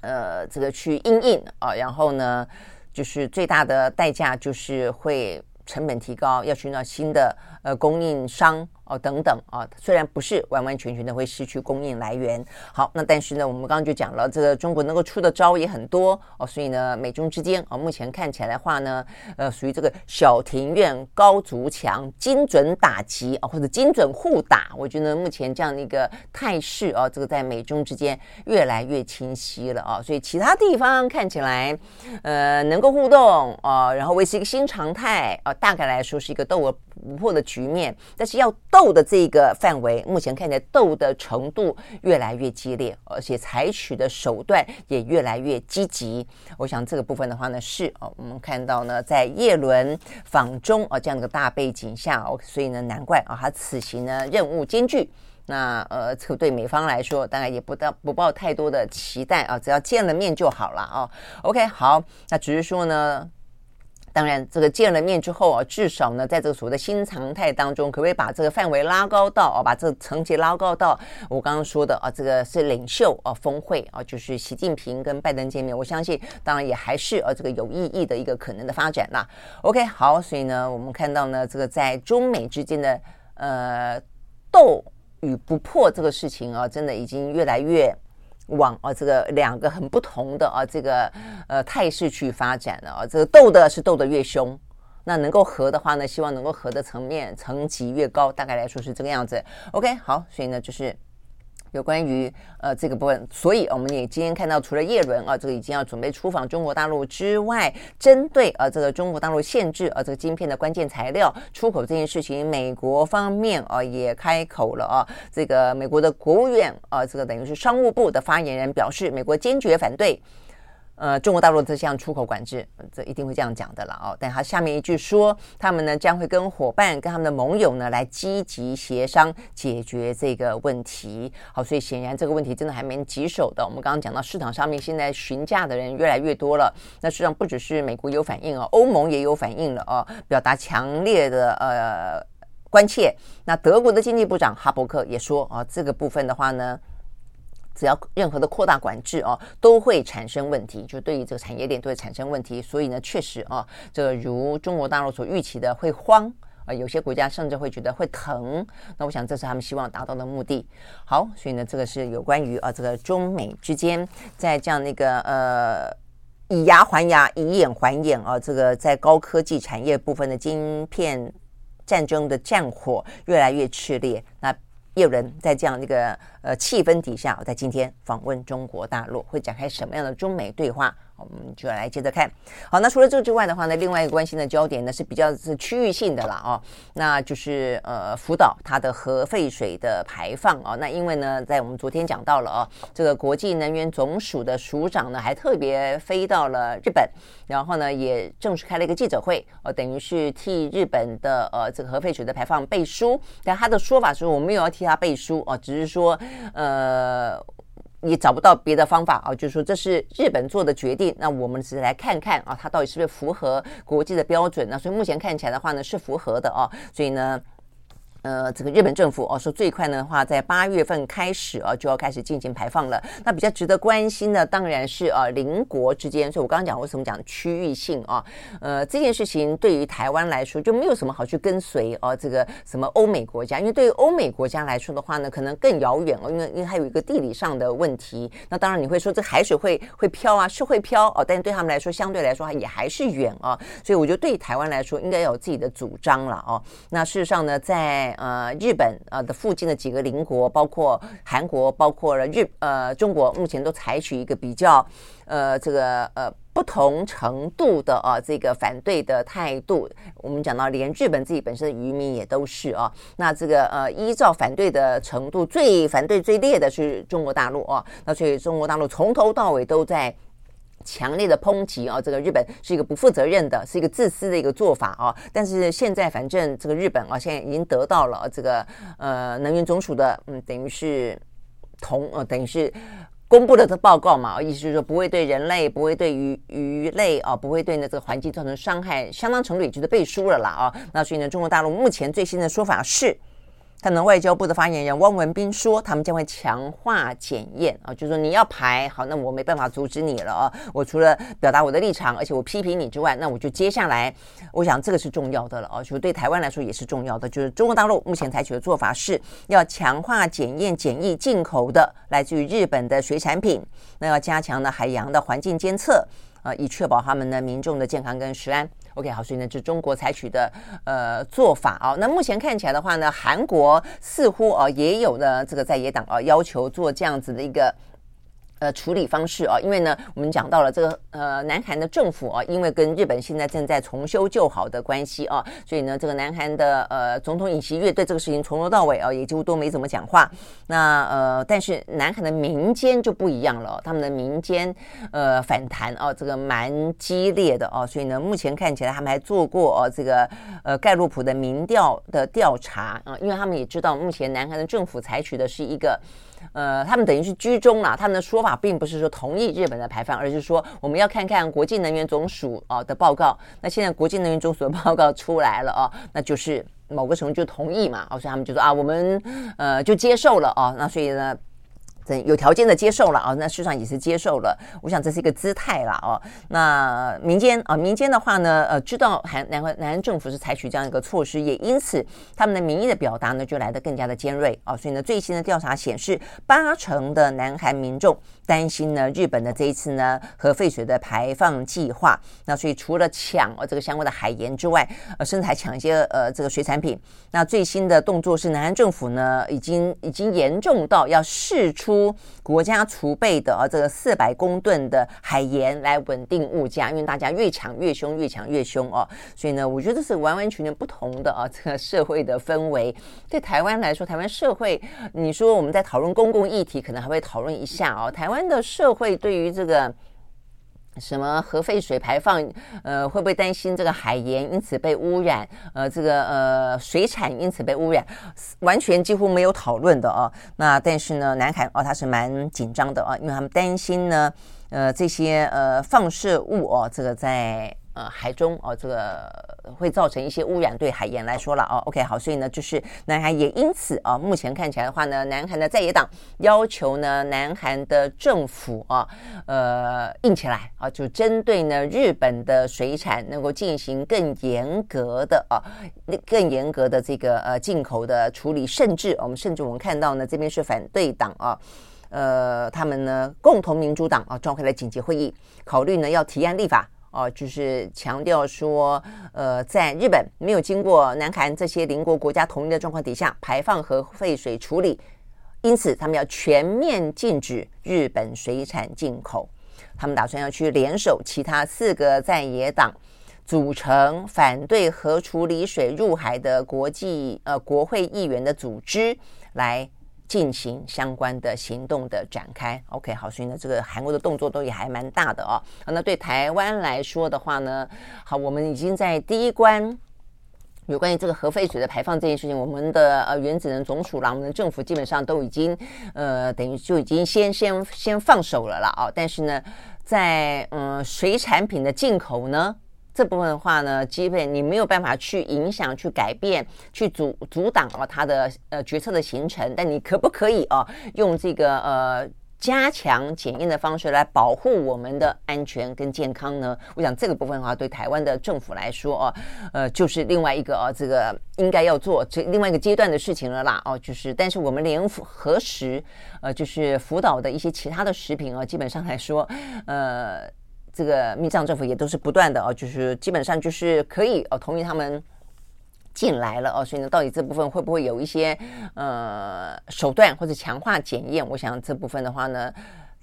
呃，这个去应应啊，然后呢，就是最大的代价就是会成本提高，要寻找新的呃供应商。哦等等啊，虽然不是完完全全的会失去供应来源。好，那但是呢，我们刚刚就讲了，这个中国能够出的招也很多哦，所以呢，美中之间啊，目前看起来的话呢，呃，属于这个小庭院高筑墙，精准打击啊，或者精准互打。我觉得目前这样的一个态势啊，这个在美中之间越来越清晰了啊，所以其他地方看起来，呃，能够互动啊，然后维持一个新常态啊，大概来说是一个斗而不破的局面。但是要斗的这个范围，目前看起来斗的程度越来越激烈，而且采取的手段也越来越积极。我想这个部分的话呢，是哦，我们看到呢，在叶伦访中啊这样的大背景下哦，所以呢，难怪啊，他此行呢任务艰巨。那呃，这对美方来说，当然也不到不抱太多的期待啊，只要见了面就好了啊。OK，好，那只是说呢，当然这个见了面之后啊，至少呢，在这个所谓的新常态当中，可不可以把这个范围拉高到啊，把这个层级拉高到我刚刚说的啊，这个是领袖啊峰会啊，就是习近平跟拜登见面，我相信当然也还是啊这个有意义的一个可能的发展啦。OK，好，所以呢，我们看到呢，这个在中美之间的呃斗。与不破这个事情啊，真的已经越来越往啊这个两个很不同的啊这个呃态势去发展了啊。这个斗的是斗得越凶，那能够和的话呢，希望能够和的层面层级越高，大概来说是这个样子。OK，好，所以呢就是。有关于呃这个部分，所以我们也今天看到，除了叶伦啊，这个已经要准备出访中国大陆之外，针对啊这个中国大陆限制啊这个晶片的关键材料出口这件事情，美国方面啊也开口了啊，这个美国的国务院啊，这个等于是商务部的发言人表示，美国坚决反对。呃，中国大陆这项出口管制，这一定会这样讲的了哦。但他下面一句说，他们呢将会跟伙伴、跟他们的盟友呢来积极协商解决这个问题。好，所以显然这个问题真的还蛮棘手的。我们刚刚讲到市场上面现在询价的人越来越多了，那实际上不只是美国有反应哦，欧盟也有反应了哦，表达强烈的呃关切。那德国的经济部长哈伯克也说啊，这个部分的话呢。只要任何的扩大管制哦，都会产生问题，就对于这个产业链都会产生问题。所以呢，确实啊，这个如中国大陆所预期的会慌啊，有些国家甚至会觉得会疼。那我想这是他们希望达到的目的。好，所以呢，这个是有关于啊，这个中美之间在这样那个呃以牙还牙、以眼还眼啊，这个在高科技产业部分的晶片战争的战火越来越炽烈。那也有人在这样的一个呃气氛底下，我在今天访问中国大陆，会展开什么样的中美对话？我们就来接着看。好，那除了这个之外的话呢，另外一个关心的焦点呢是比较是区域性的了哦，那就是呃福岛它的核废水的排放啊、哦。那因为呢，在我们昨天讲到了哦，这个国际能源总署的署长呢还特别飞到了日本，然后呢也正式开了一个记者会，呃，等于是替日本的呃这个核废水的排放背书。但他的说法是我没有要替他背书哦，只是说呃。你找不到别的方法啊，就是说这是日本做的决定，那我们只是来看看啊，它到底是不是符合国际的标准？呢所以目前看起来的话呢，是符合的啊，所以呢。呃，这个日本政府哦说最快的话，在八月份开始啊就要开始进行排放了。那比较值得关心的当然是啊邻国之间。所以我刚刚讲为什么讲区域性啊？呃，这件事情对于台湾来说就没有什么好去跟随啊。这个什么欧美国家，因为对于欧美国家来说的话呢，可能更遥远哦，因为因为还有一个地理上的问题。那当然你会说这海水会会飘啊，是会飘哦，但是对他们来说相对来说也还是远啊。所以我觉得对于台湾来说应该有自己的主张了哦。那事实上呢，在呃，日本呃的附近的几个邻国，包括韩国，包括了日呃中国，目前都采取一个比较呃这个呃不同程度的啊这个反对的态度。我们讲到连日本自己本身的渔民也都是啊，那这个呃依照反对的程度，最反对最烈的是中国大陆啊，那所以中国大陆从头到尾都在。强烈的抨击啊！这个日本是一个不负责任的，是一个自私的一个做法啊！但是现在反正这个日本啊，现在已经得到了这个呃能源总署的嗯，等于是同呃等于是公布了这报告嘛，意思就是说不会对人类、不会对鱼鱼类啊，不会对呢这个环境造成伤害，相当程度也就是背书了啦啊！那所以呢，中国大陆目前最新的说法是。可能外交部的发言人汪文斌说，他们将会强化检验啊，就是说你要排好，那我没办法阻止你了啊。我除了表达我的立场，而且我批评你之外，那我就接下来，我想这个是重要的了啊，就对台湾来说也是重要的。就是中国大陆目前采取的做法是要强化检验检疫进口的来自于日本的水产品，那要加强呢海洋的环境监测啊，以确保他们的民众的健康跟食安。OK，好，所以呢，这中国采取的呃做法啊。那目前看起来的话呢，韩国似乎啊也有呢这个在野党啊要求做这样子的一个。呃，处理方式啊，因为呢，我们讲到了这个呃，南韩的政府啊，因为跟日本现在正在重修旧好的关系啊，所以呢，这个南韩的呃总统尹锡悦对这个事情从头到尾啊，也几乎都没怎么讲话。那呃，但是南韩的民间就不一样了，他们的民间呃反弹啊，这个蛮激烈的啊，所以呢，目前看起来他们还做过呃、这个呃盖洛普的民调的调查啊，因为他们也知道目前南韩的政府采取的是一个。呃，他们等于是居中了。他们的说法并不是说同意日本的排放，而是说我们要看看国际能源总署啊的报告。那现在国际能源总署的报告出来了啊，那就是某个程度就同意嘛。所以他们就说啊，我们呃就接受了啊。那所以呢。有条件的接受了啊，那事实上也是接受了。我想这是一个姿态了哦。那民间啊，民间的话呢，呃，知道韩南韩南韩政府是采取这样一个措施，也因此他们的民意的表达呢就来得更加的尖锐啊。所以呢，最新的调查显示，八成的南韩民众担心呢日本的这一次呢核废水的排放计划。那所以除了抢呃这个相关的海盐之外，呃，甚至还抢一些呃这个水产品。那最新的动作是，南韩政府呢已经已经严重到要释出。国家储备的啊，这个四百公吨的海盐来稳定物价，因为大家越抢越凶，越抢越凶哦。所以呢，我觉得是完完全全不同的啊，这个社会的氛围。对台湾来说，台湾社会，你说我们在讨论公共议题，可能还会讨论一下哦。台湾的社会对于这个。什么核废水排放？呃，会不会担心这个海盐因此被污染？呃，这个呃水产因此被污染，完全几乎没有讨论的哦。那但是呢，南海哦，他是蛮紧张的啊，因为他们担心呢，呃，这些呃放射物哦，这个在。呃，海中哦，这个会造成一些污染，对海盐来说了哦。OK，好，所以呢，就是南韩也因此啊，目前看起来的话呢，南韩的在野党要求呢，南韩的政府啊，呃，硬起来啊，就针对呢日本的水产能够进行更严格的啊，更严格的这个呃进口的处理，甚至我们甚至我们看到呢，这边是反对党啊，呃，他们呢共同民主党啊召开了紧急会议，考虑呢要提案立法。哦，就是强调说，呃，在日本没有经过南韩这些邻国国家同意的状况底下排放核废水处理，因此他们要全面禁止日本水产进口。他们打算要去联手其他四个在野党，组成反对核处理水入海的国际呃国会议员的组织来。进行相关的行动的展开，OK，好，所以呢，这个韩国的动作都也还蛮大的哦。那对台湾来说的话呢，好，我们已经在第一关有关于这个核废水的排放这件事情，我们的呃原子能总署啦，我们的政府基本上都已经呃等于就已经先先先放手了啦。哦。但是呢，在嗯、水产品的进口呢。这部分的话呢，基本你没有办法去影响、去改变、去阻阻挡了它的呃决策的形成，但你可不可以哦用这个呃加强检验的方式来保护我们的安全跟健康呢？我想这个部分的话，对台湾的政府来说哦，呃，就是另外一个哦，这个应该要做这另外一个阶段的事情了啦哦，就是但是我们连核食呃就是福岛的一些其他的食品啊，基本上来说呃。这个民进党政府也都是不断的哦，就是基本上就是可以哦同意他们进来了哦，所以呢，到底这部分会不会有一些呃手段或者强化检验？我想这部分的话呢，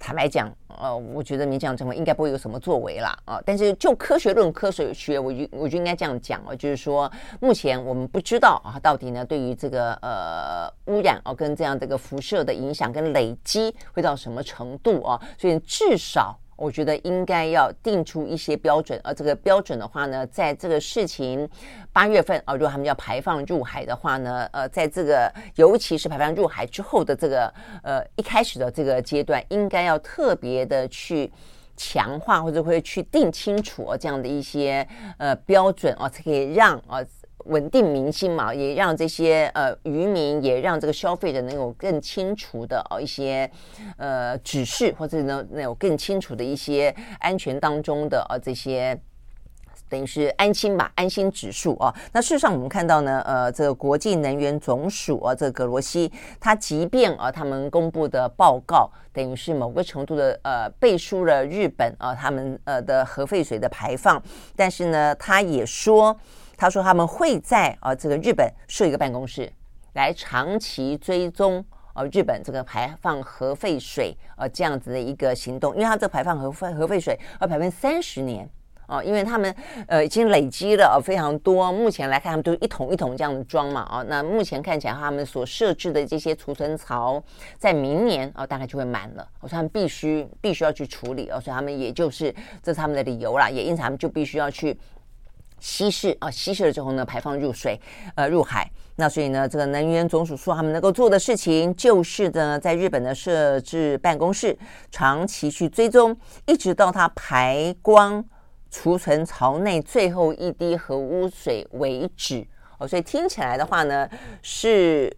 坦白讲，呃，我觉得民进党政府应该不会有什么作为啦啊。但是就科学论、科学学，我就我就应该这样讲哦，就是说目前我们不知道啊，到底呢对于这个呃污染哦跟这样这个辐射的影响跟累积会到什么程度啊？所以至少。我觉得应该要定出一些标准，而这个标准的话呢，在这个事情八月份啊，如果他们要排放入海的话呢，呃，在这个尤其是排放入海之后的这个呃一开始的这个阶段，应该要特别的去强化或者会去定清楚这样的一些呃标准啊，才可以让啊稳定民心嘛，也让这些呃渔民，也让这个消费者能有更清楚的哦一些呃指示，或者呢能有更清楚的一些安全当中的呃这些。等于是安心吧，安心指数啊。那事实上，我们看到呢，呃，这个国际能源总署啊，这个葛罗西，他即便啊，他们公布的报告等于是某个程度的呃背书了日本啊，他们呃的核废水的排放，但是呢，他也说，他说他们会在啊这个日本设一个办公室，来长期追踪啊日本这个排放核废水啊这样子的一个行动，因为他这个排放核废核废水要排放三十年。哦，因为他们呃已经累积了非常多，目前来看他们都一桶一桶这样装嘛，哦，那目前看起来他们所设置的这些储存槽，在明年哦大概就会满了，所以他们必须必须要去处理哦，所以他们也就是这是他们的理由啦，也因此他们就必须要去稀释啊，稀释了之后呢排放入水呃入海，那所以呢这个能源总署说他们能够做的事情就是呢在日本的设置办公室，长期去追踪，一直到它排光。储存槽内最后一滴核污水为止哦，所以听起来的话呢，是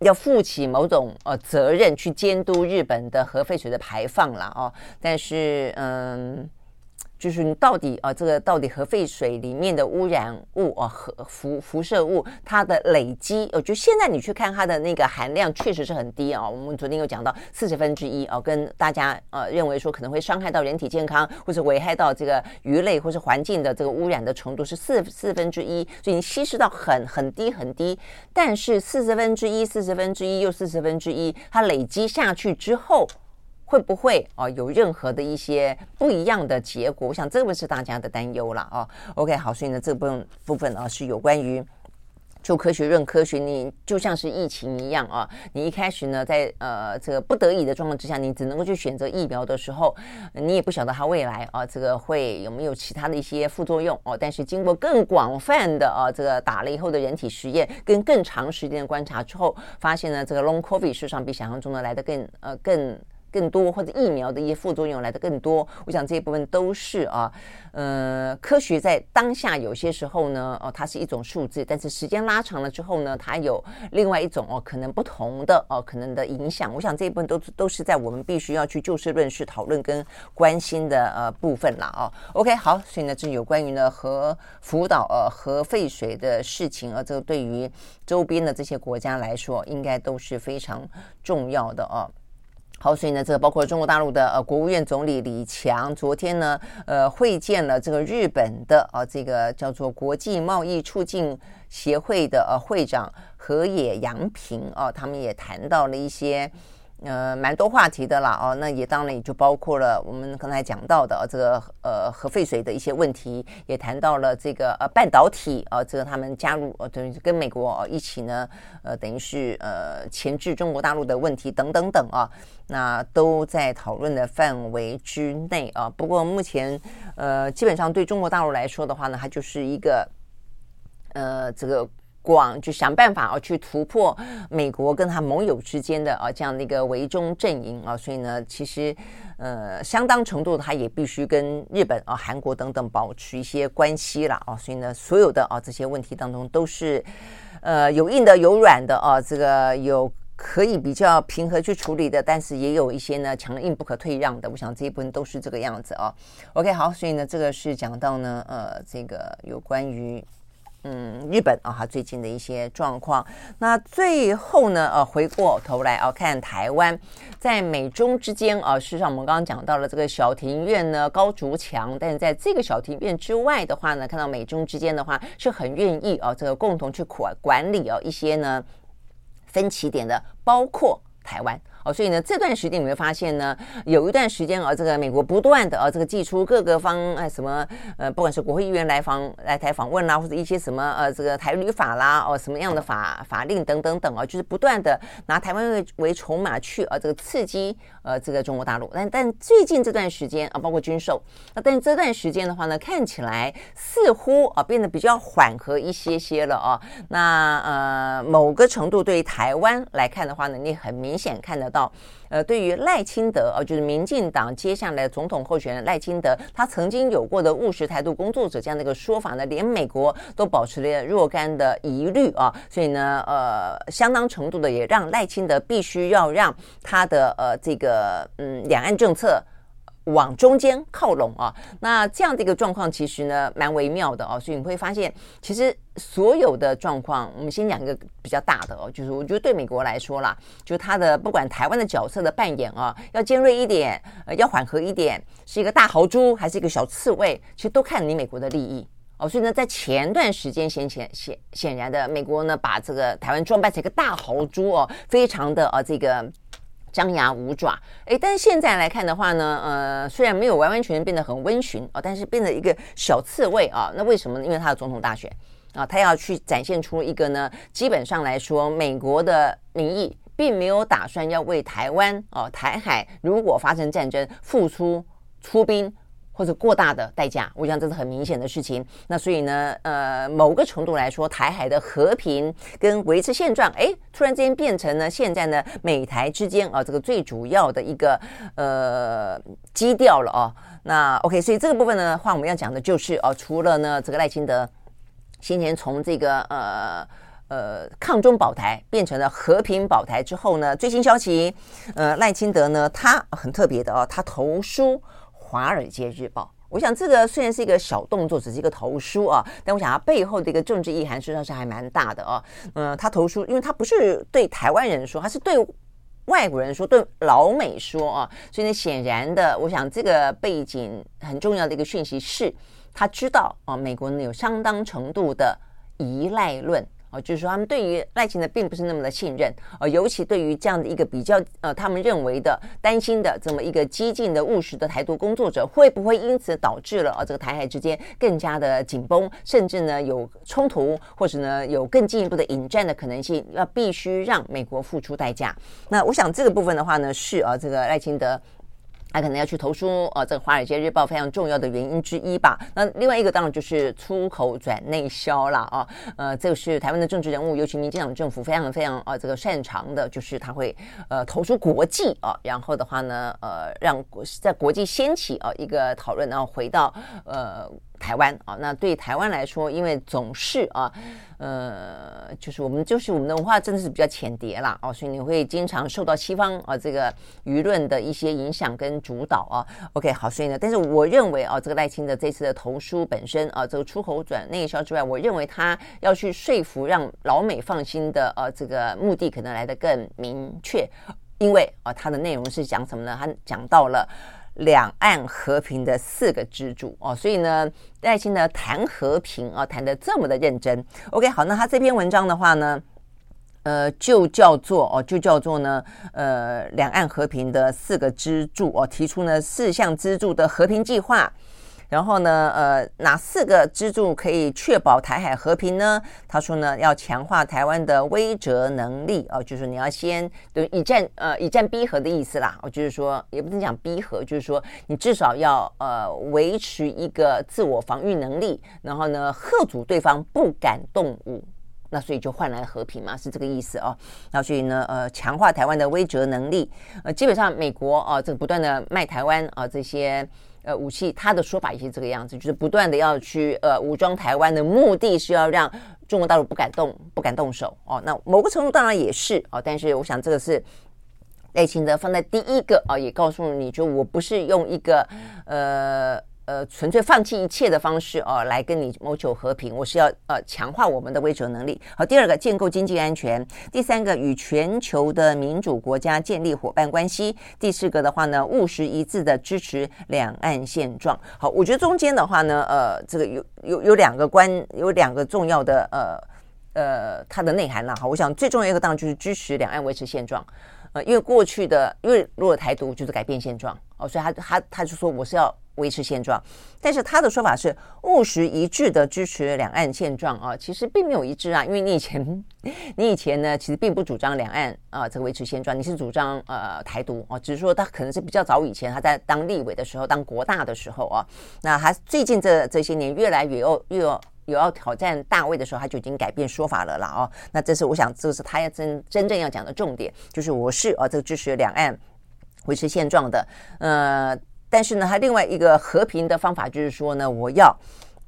要负起某种呃责任去监督日本的核废水的排放了哦，但是嗯。就是你到底啊，这个到底核废水里面的污染物啊，核辐辐射物它的累积，我觉得现在你去看它的那个含量确实是很低啊。我们昨天有讲到四十分之一啊，跟大家呃认为说可能会伤害到人体健康，或者危害到这个鱼类或是环境的这个污染的程度是四四分之一，所以你稀释到很很低很低。但是四十分之一、四十分之一又四十分之一，它累积下去之后。会不会啊有任何的一些不一样的结果？我想这个是大家的担忧了啊。OK，好，所以呢这部分部分啊是有关于就科学论科学，你就像是疫情一样啊，你一开始呢在呃这个不得已的状况之下，你只能够去选择疫苗的时候，你也不晓得它未来啊这个会有没有其他的一些副作用哦。但是经过更广泛的啊这个打了以后的人体实验跟更长时间的观察之后，发现呢这个 Long COVID 事实上比想象中的来得更呃更。更多或者疫苗的一些副作用来的更多，我想这一部分都是啊，呃，科学在当下有些时候呢，哦，它是一种数字，但是时间拉长了之后呢，它有另外一种哦，可能不同的哦，可能的影响。我想这一部分都都是在我们必须要去就事论事讨论跟关心的呃部分了啊。OK，好，所以呢，这有关于呢核福岛呃核废水的事情，啊这个对于周边的这些国家来说，应该都是非常重要的哦。好，所以呢，这个包括中国大陆的呃国务院总理李强，昨天呢，呃会见了这个日本的啊这个叫做国际贸易促进协会的呃会长河野洋平啊，他们也谈到了一些。呃，蛮多话题的啦，哦，那也当然也就包括了我们刚才讲到的这个呃核废水的一些问题，也谈到了这个呃半导体啊，这个他们加入呃等于跟美国一起呢，呃等于是呃钳制中国大陆的问题等等等啊，那都在讨论的范围之内啊。不过目前呃基本上对中国大陆来说的话呢，它就是一个呃这个。广就想办法啊，去突破美国跟他盟友之间的啊这样的一个围中阵营啊，所以呢，其实呃相当程度他也必须跟日本啊、韩国等等保持一些关系了啊，所以呢，所有的啊这些问题当中都是呃有硬的有软的啊，这个有可以比较平和去处理的，但是也有一些呢强硬不可退让的，我想这一部分都是这个样子啊。OK，好，所以呢，这个是讲到呢呃这个有关于。嗯，日本啊，哈，最近的一些状况。那最后呢，呃，回过头来啊，看台湾在美中之间啊，事实上我们刚刚讲到了这个小庭院呢高筑墙，但是在这个小庭院之外的话呢，看到美中之间的话是很愿意啊，这个共同去管管理啊一些呢分歧点的，包括台湾。哦，所以呢，这段时间你会发现呢，有一段时间啊，这个美国不断的啊，这个祭出各个方哎什么呃，不管是国会议员来访来台访问啦，或者一些什么呃这个台旅法啦，哦什么样的法法令等等等啊，就是不断的拿台湾为为筹码去啊这个刺激呃这个中国大陆。但但最近这段时间啊，包括军售，那但这段时间的话呢，看起来似乎啊变得比较缓和一些些了啊。那呃某个程度对于台湾来看的话呢，你很明显看得到。到，呃，对于赖清德呃，就是民进党接下来总统候选人赖清德，他曾经有过的务实台独工作者这样的一个说法呢，连美国都保持了若干的疑虑啊，所以呢，呃，相当程度的也让赖清德必须要让他的呃这个嗯两岸政策。往中间靠拢啊，那这样的一个状况其实呢蛮微妙的哦，所以你会发现，其实所有的状况，我们先讲一个比较大的哦，就是我觉得对美国来说啦，就它的不管台湾的角色的扮演啊，要尖锐一点，呃，要缓和一点，是一个大豪猪还是一个小刺猬，其实都看你美国的利益哦。所以呢，在前段时间显显显显然的，美国呢把这个台湾装扮成一个大豪猪哦，非常的啊这个。张牙舞爪，诶，但是现在来看的话呢，呃，虽然没有完完全全变得很温驯哦，但是变得一个小刺猬啊。那为什么呢？因为他的总统大选啊，他要去展现出一个呢，基本上来说，美国的民意并没有打算要为台湾哦，台海如果发生战争，付出出兵。或者过大的代价，我想这是很明显的事情。那所以呢，呃，某个程度来说，台海的和平跟维持现状，哎，突然之间变成了现在呢，美台之间啊，这个最主要的一个呃基调了哦。那 OK，所以这个部分呢，话我们要讲的就是哦，除了呢这个赖清德先前从这个呃呃抗中保台变成了和平保台之后呢，最新消息，呃，赖清德呢他很特别的哦，他投书。《华尔街日报》，我想这个虽然是一个小动作，只是一个投书啊，但我想它背后的一个政治意涵实际上是还蛮大的啊。嗯，他投书，因为他不是对台湾人说，他是对外国人说，对老美说啊。所以呢，显然的，我想这个背景很重要的一个讯息是，他知道啊，美国呢有相当程度的依赖论。就是说，他们对于赖清德并不是那么的信任，呃，尤其对于这样的一个比较，呃，他们认为的担心的这么一个激进的务实的台独工作者，会不会因此导致了啊，这个台海之间更加的紧绷，甚至呢有冲突，或者呢有更进一步的引战的可能性，要必须让美国付出代价。那我想这个部分的话呢，是啊，这个赖清德。他可能要去投书，呃，这个《华尔街日报》非常重要的原因之一吧。那另外一个当然就是出口转内销了啊，呃，这个是台湾的政治人物，尤其民进党政府非常非常啊这个擅长的，就是他会呃投书国际啊，然后的话呢，呃，让国在国际掀起啊一个讨论，然后回到呃。台湾啊，那对台湾来说，因为总是啊，呃，就是我们就是我们的文化真的是比较浅碟啦，哦，所以你会经常受到西方啊这个舆论的一些影响跟主导啊。OK，好，所以呢，但是我认为啊，这个赖清德这次的投书本身啊，这个出口转内销之外，我认为他要去说服让老美放心的啊，这个目的可能来得更明确，因为啊，他的内容是讲什么呢？他讲到了。两岸和平的四个支柱哦，所以呢，戴清呢谈和平啊，谈的这么的认真。OK，好，那他这篇文章的话呢，呃，就叫做哦，就叫做呢，呃，两岸和平的四个支柱哦，提出呢四项支柱的和平计划。然后呢，呃，哪四个支柱可以确保台海和平呢？他说呢，要强化台湾的威慑能力哦，就是你要先就以战呃以战逼和的意思啦。哦，就是说也不能讲逼和，就是说你至少要呃维持一个自我防御能力，然后呢，吓阻对方不敢动武，那所以就换来和平嘛，是这个意思哦。那所以呢，呃，强化台湾的威慑能力，呃，基本上美国啊，这个不断的卖台湾啊这些。呃，武器，他的说法也是这个样子，就是不断的要去呃武装台湾的目的是要让中国大陆不敢动，不敢动手哦。那某个程度当然也是哦，但是我想这个是赖清德放在第一个啊，也告诉你就我不是用一个呃。呃，纯粹放弃一切的方式哦，来跟你谋求和平。我是要呃强化我们的威慑能力。好，第二个建构经济安全，第三个与全球的民主国家建立伙伴关系，第四个的话呢，务实一致的支持两岸现状。好，我觉得中间的话呢，呃，这个有有有两个关，有两个重要的呃呃它的内涵了。好，我想最重要一个当然就是支持两岸维持现状。呃，因为过去的，因为如果台独就是改变现状哦，所以他他他就说我是要。维持现状，但是他的说法是务实一致的支持两岸现状啊，其实并没有一致啊，因为你以前 [laughs] 你以前呢，其实并不主张两岸啊这个维持现状，你是主张呃台独啊，只是说他可能是比较早以前他在当立委的时候，当国大的时候啊，那他最近这这些年越来越有越有有要挑战大位的时候，他就已经改变说法了啦哦。那这是我想，这是他要真真正要讲的重点，就是我是啊这个支持两岸维持现状的。呃，但是呢，他另外一个和平的方法就是说呢，我要。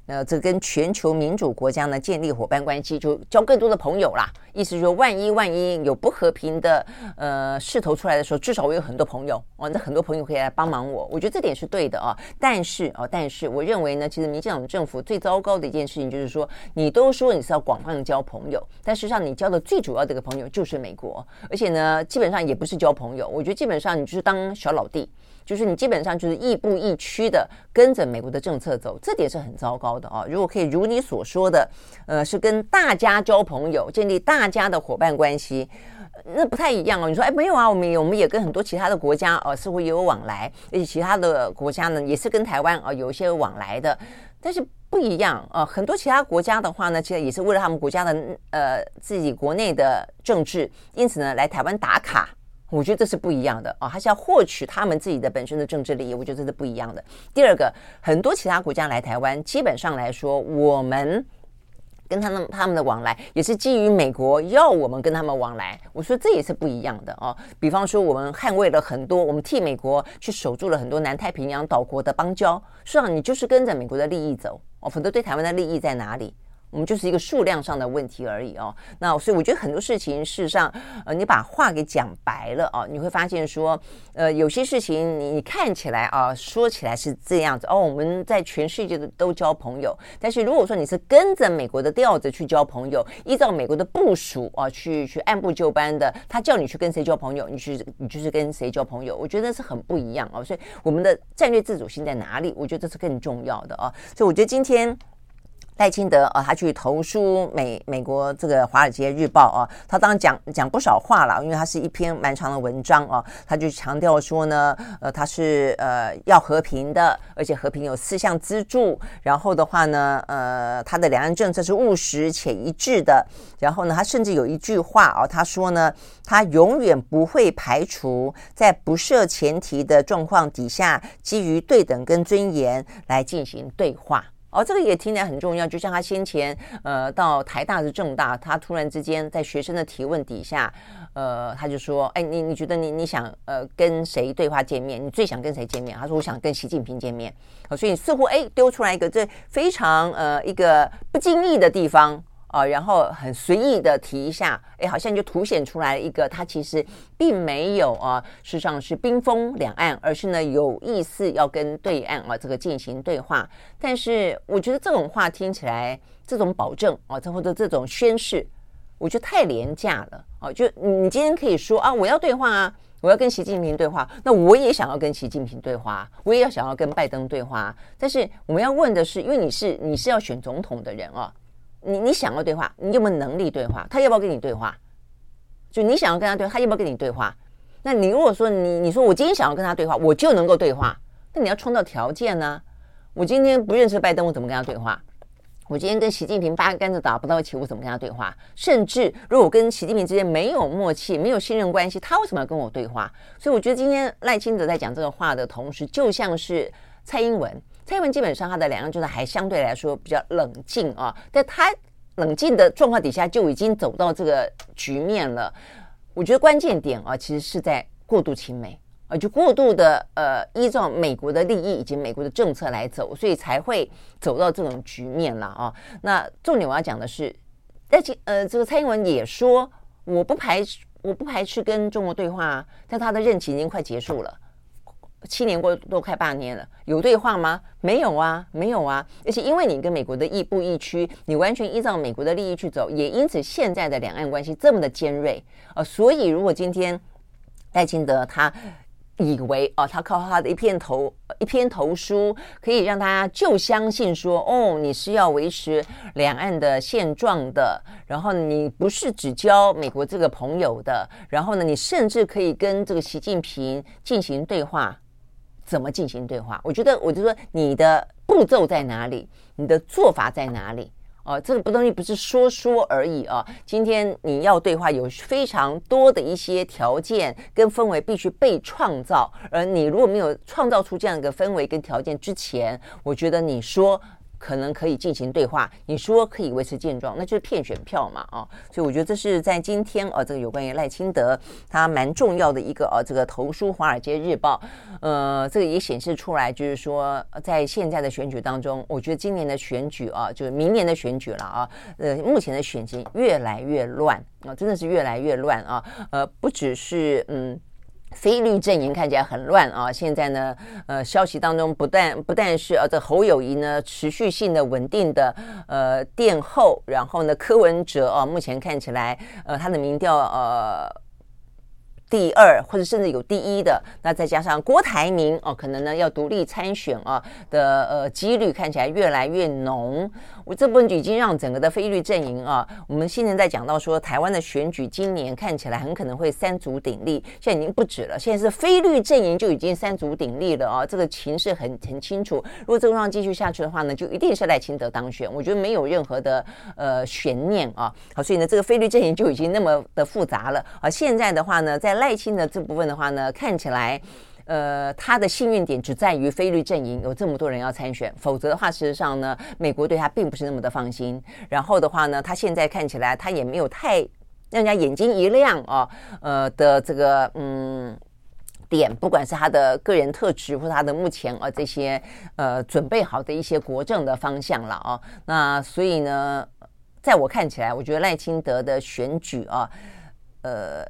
呃，这跟全球民主国家呢建立伙伴关系，就交更多的朋友啦。意思说，万一万一有不和平的呃势头出来的时候，至少我有很多朋友哦，那很多朋友可以来帮忙我。我觉得这点是对的啊。但是哦，但是我认为呢，其实民进党政府最糟糕的一件事情就是说，你都说你是要广泛交朋友，但实际上你交的最主要的一个朋友就是美国，而且呢，基本上也不是交朋友。我觉得基本上你就是当小老弟。就是你基本上就是亦步亦趋的跟着美国的政策走，这点是很糟糕的啊！如果可以如你所说的，呃，是跟大家交朋友，建立大家的伙伴关系，那不太一样哦。你说，哎，没有啊，我们我们也跟很多其他的国家哦，似乎也有往来，而且其他的国家呢，也是跟台湾啊有一些往来的，但是不一样啊。很多其他国家的话呢，其实也是为了他们国家的呃自己国内的政治，因此呢来台湾打卡。我觉得这是不一样的哦，还是要获取他们自己的本身的政治利益。我觉得这是不一样的。第二个，很多其他国家来台湾，基本上来说，我们跟他们他们的往来也是基于美国要我们跟他们往来。我说这也是不一样的哦。比方说，我们捍卫了很多，我们替美国去守住了很多南太平洋岛国的邦交，实际上你就是跟着美国的利益走哦，否则对台湾的利益在哪里？我们就是一个数量上的问题而已哦。那所以我觉得很多事情，事实上，呃，你把话给讲白了哦，你会发现说，呃，有些事情你看起来啊，说起来是这样子哦，我们在全世界的都交朋友。但是如果说你是跟着美国的调子去交朋友，依照美国的部署啊，去去按部就班的，他叫你去跟谁交朋友，你去你就是跟谁交朋友。我觉得是很不一样哦。所以我们的战略自主性在哪里？我觉得这是更重要的哦。所以我觉得今天。赖清德啊，他去投书美美国这个《华尔街日报》啊，他当然讲讲不少话了，因为他是一篇蛮长的文章啊，他就强调说呢，呃，他是呃要和平的，而且和平有四项支柱，然后的话呢，呃，他的两岸政策是务实且一致的，然后呢，他甚至有一句话啊，他说呢，他永远不会排除在不设前提的状况底下，基于对等跟尊严来进行对话。哦，这个也听起来很重要。就像他先前，呃，到台大的政大，他突然之间在学生的提问底下，呃，他就说：“哎，你你觉得你你想呃跟谁对话见面？你最想跟谁见面？”他说：“我想跟习近平见面。”哦，所以似乎哎丢出来一个这非常呃一个不经意的地方。啊、然后很随意的提一下，哎，好像就凸显出来一个，他其实并没有啊，事实上是冰封两岸，而是呢有意思要跟对岸啊这个进行对话。但是我觉得这种话听起来，这种保证啊，或者这种宣誓，我觉得太廉价了啊。就你今天可以说啊，我要对话啊，我要跟习近平对话，那我也想要跟习近平对话，我也要想要跟拜登对话。但是我们要问的是，因为你是你是要选总统的人啊。你你想要对话，你有没有能力对话？他要不要跟你对话？就你想要跟他对话，他要不要跟你对话？那你如果说你你说我今天想要跟他对话，我就能够对话，那你要创造条件呢？我今天不认识拜登，我怎么跟他对话？我今天跟习近平八竿子打不到一起，我怎么跟他对话？甚至如果跟习近平之间没有默契、没有信任关系，他为什么要跟我对话？所以我觉得今天赖清德在讲这个话的同时，就像是蔡英文。蔡英文基本上他的两岸就是还相对来说比较冷静啊，在他冷静的状况底下就已经走到这个局面了。我觉得关键点啊，其实是在过度亲美啊，就过度的呃依照美国的利益以及美国的政策来走，所以才会走到这种局面了啊。那重点我要讲的是，但其呃这个蔡英文也说，我不排斥我不排斥跟中国对话，但他的任期已经快结束了。七年过都快八年了，有对话吗？没有啊，没有啊。而且因为你跟美国的亦步亦趋，你完全依照美国的利益去走，也因此现在的两岸关系这么的尖锐、呃。所以如果今天赖清德他以为哦、他靠他的一篇投一篇投书可以让大家就相信说，哦，你是要维持两岸的现状的，然后你不是只交美国这个朋友的，然后呢，你甚至可以跟这个习近平进行对话。怎么进行对话？我觉得，我就说你的步骤在哪里，你的做法在哪里？哦，这个不东西不是说说而已哦。今天你要对话，有非常多的一些条件跟氛围必须被创造，而你如果没有创造出这样一个氛围跟条件之前，我觉得你说可能可以进行对话，你说可以维持现状，那就是骗选票嘛啊！所以我觉得这是在今天啊，这个有关于赖清德他蛮重要的一个啊，这个投书《华尔街日报》，呃，这个也显示出来，就是说在现在的选举当中，我觉得今年的选举啊，就是明年的选举了啊，呃，目前的选情越来越乱啊，真的是越来越乱啊，呃，不只是嗯。非绿阵营看起来很乱啊！现在呢，呃，消息当中不但不但是呃、啊，这侯友谊呢持续性的稳定的呃殿后，然后呢，柯文哲啊，目前看起来呃他的民调呃。第二或者甚至有第一的，那再加上郭台铭哦，可能呢要独立参选啊的呃几率看起来越来越浓。我这部分已经让整个的非绿阵营啊，我们现在在讲到说台湾的选举今年看起来很可能会三足鼎立，现在已经不止了，现在是非绿阵营就已经三足鼎立了啊，这个情势很很清楚。如果这个状况继续下去的话呢，就一定是赖清德当选，我觉得没有任何的呃悬念啊。好，所以呢这个非绿阵营就已经那么的复杂了啊。现在的话呢，在赖清的这部分的话呢，看起来，呃，他的幸运点只在于菲律阵营有这么多人要参选，否则的话，事实上呢，美国对他并不是那么的放心。然后的话呢，他现在看起来他也没有太让人家眼睛一亮啊，呃的这个嗯点，不管是他的个人特质或者他的目前啊这些呃准备好的一些国政的方向了啊。那所以呢，在我看起来，我觉得赖清德的选举啊，呃。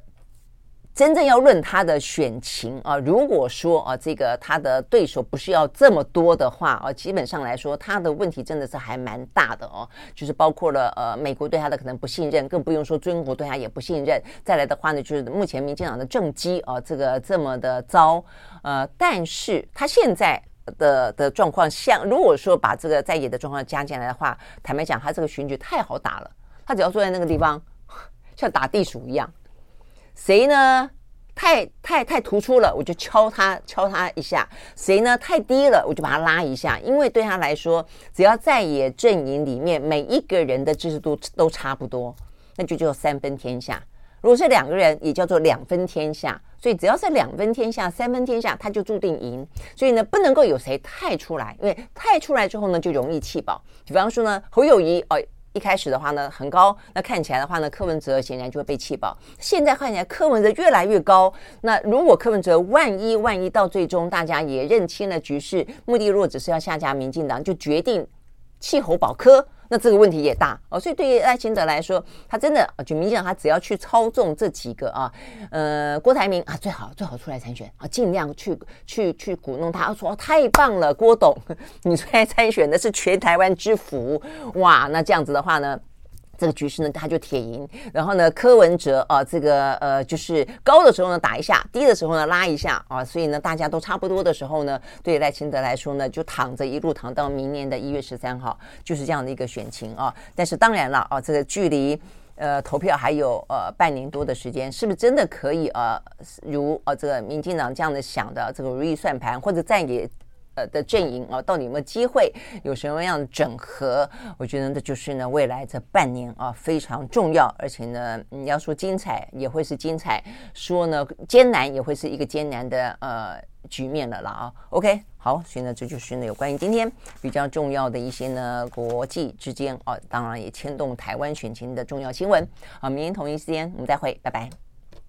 真正要论他的选情啊，如果说啊，这个他的对手不是要这么多的话啊，基本上来说，他的问题真的是还蛮大的哦。就是包括了呃，美国对他的可能不信任，更不用说中国对他也不信任。再来的话呢，就是目前民进党的政绩啊，这个这么的糟，呃，但是他现在的的状况，像如果说把这个在野的状况加进来的话，坦白讲，他这个选举太好打了，他只要坐在那个地方，像打地鼠一样。谁呢？太太太突出了，我就敲他敲他一下。谁呢？太低了，我就把他拉一下。因为对他来说，只要在野阵营里面每一个人的支持度都差不多，那就叫三分天下。如果是两个人，也叫做两分天下。所以只要是两分天下、三分天下，他就注定赢。所以呢，不能够有谁太出来，因为太出来之后呢，就容易气饱。比方说呢，侯友谊哦。一开始的话呢，很高，那看起来的话呢，柯文哲显然就会被气爆。现在看起来柯文哲越来越高，那如果柯文哲万一万一到最终大家也认清了局势，目的如果只是要下架民进党，就决定气候保科。那这个问题也大哦，所以对于赖清德来说，他真的就明显他只要去操纵这几个啊，呃，郭台铭啊，最好最好出来参选啊，尽量去去去鼓弄他，说太棒了，郭董，[laughs] 你出来参选的是全台湾之福，哇，那这样子的话呢？这个局势呢，他就铁赢。然后呢，柯文哲啊，这个呃，就是高的时候呢打一下，低的时候呢拉一下啊，所以呢，大家都差不多的时候呢，对赖清德来说呢，就躺着一路躺到明年的一月十三号，就是这样的一个选情啊。但是当然了啊，这个距离呃投票还有呃半年多的时间，是不是真的可以呃，如呃这个民进党这样的想的这个如意算盘，或者再给？的阵营啊，到底有没有机会有什么样的整合？我觉得这就是呢未来这半年啊非常重要，而且呢你要说精彩也会是精彩，说呢艰难也会是一个艰难的呃局面了啦啊。OK，好，所以呢这就是呢有关于今天比较重要的一些呢国际之间啊，当然也牵动台湾选情的重要新闻啊。明天同一时间我们再会，拜拜。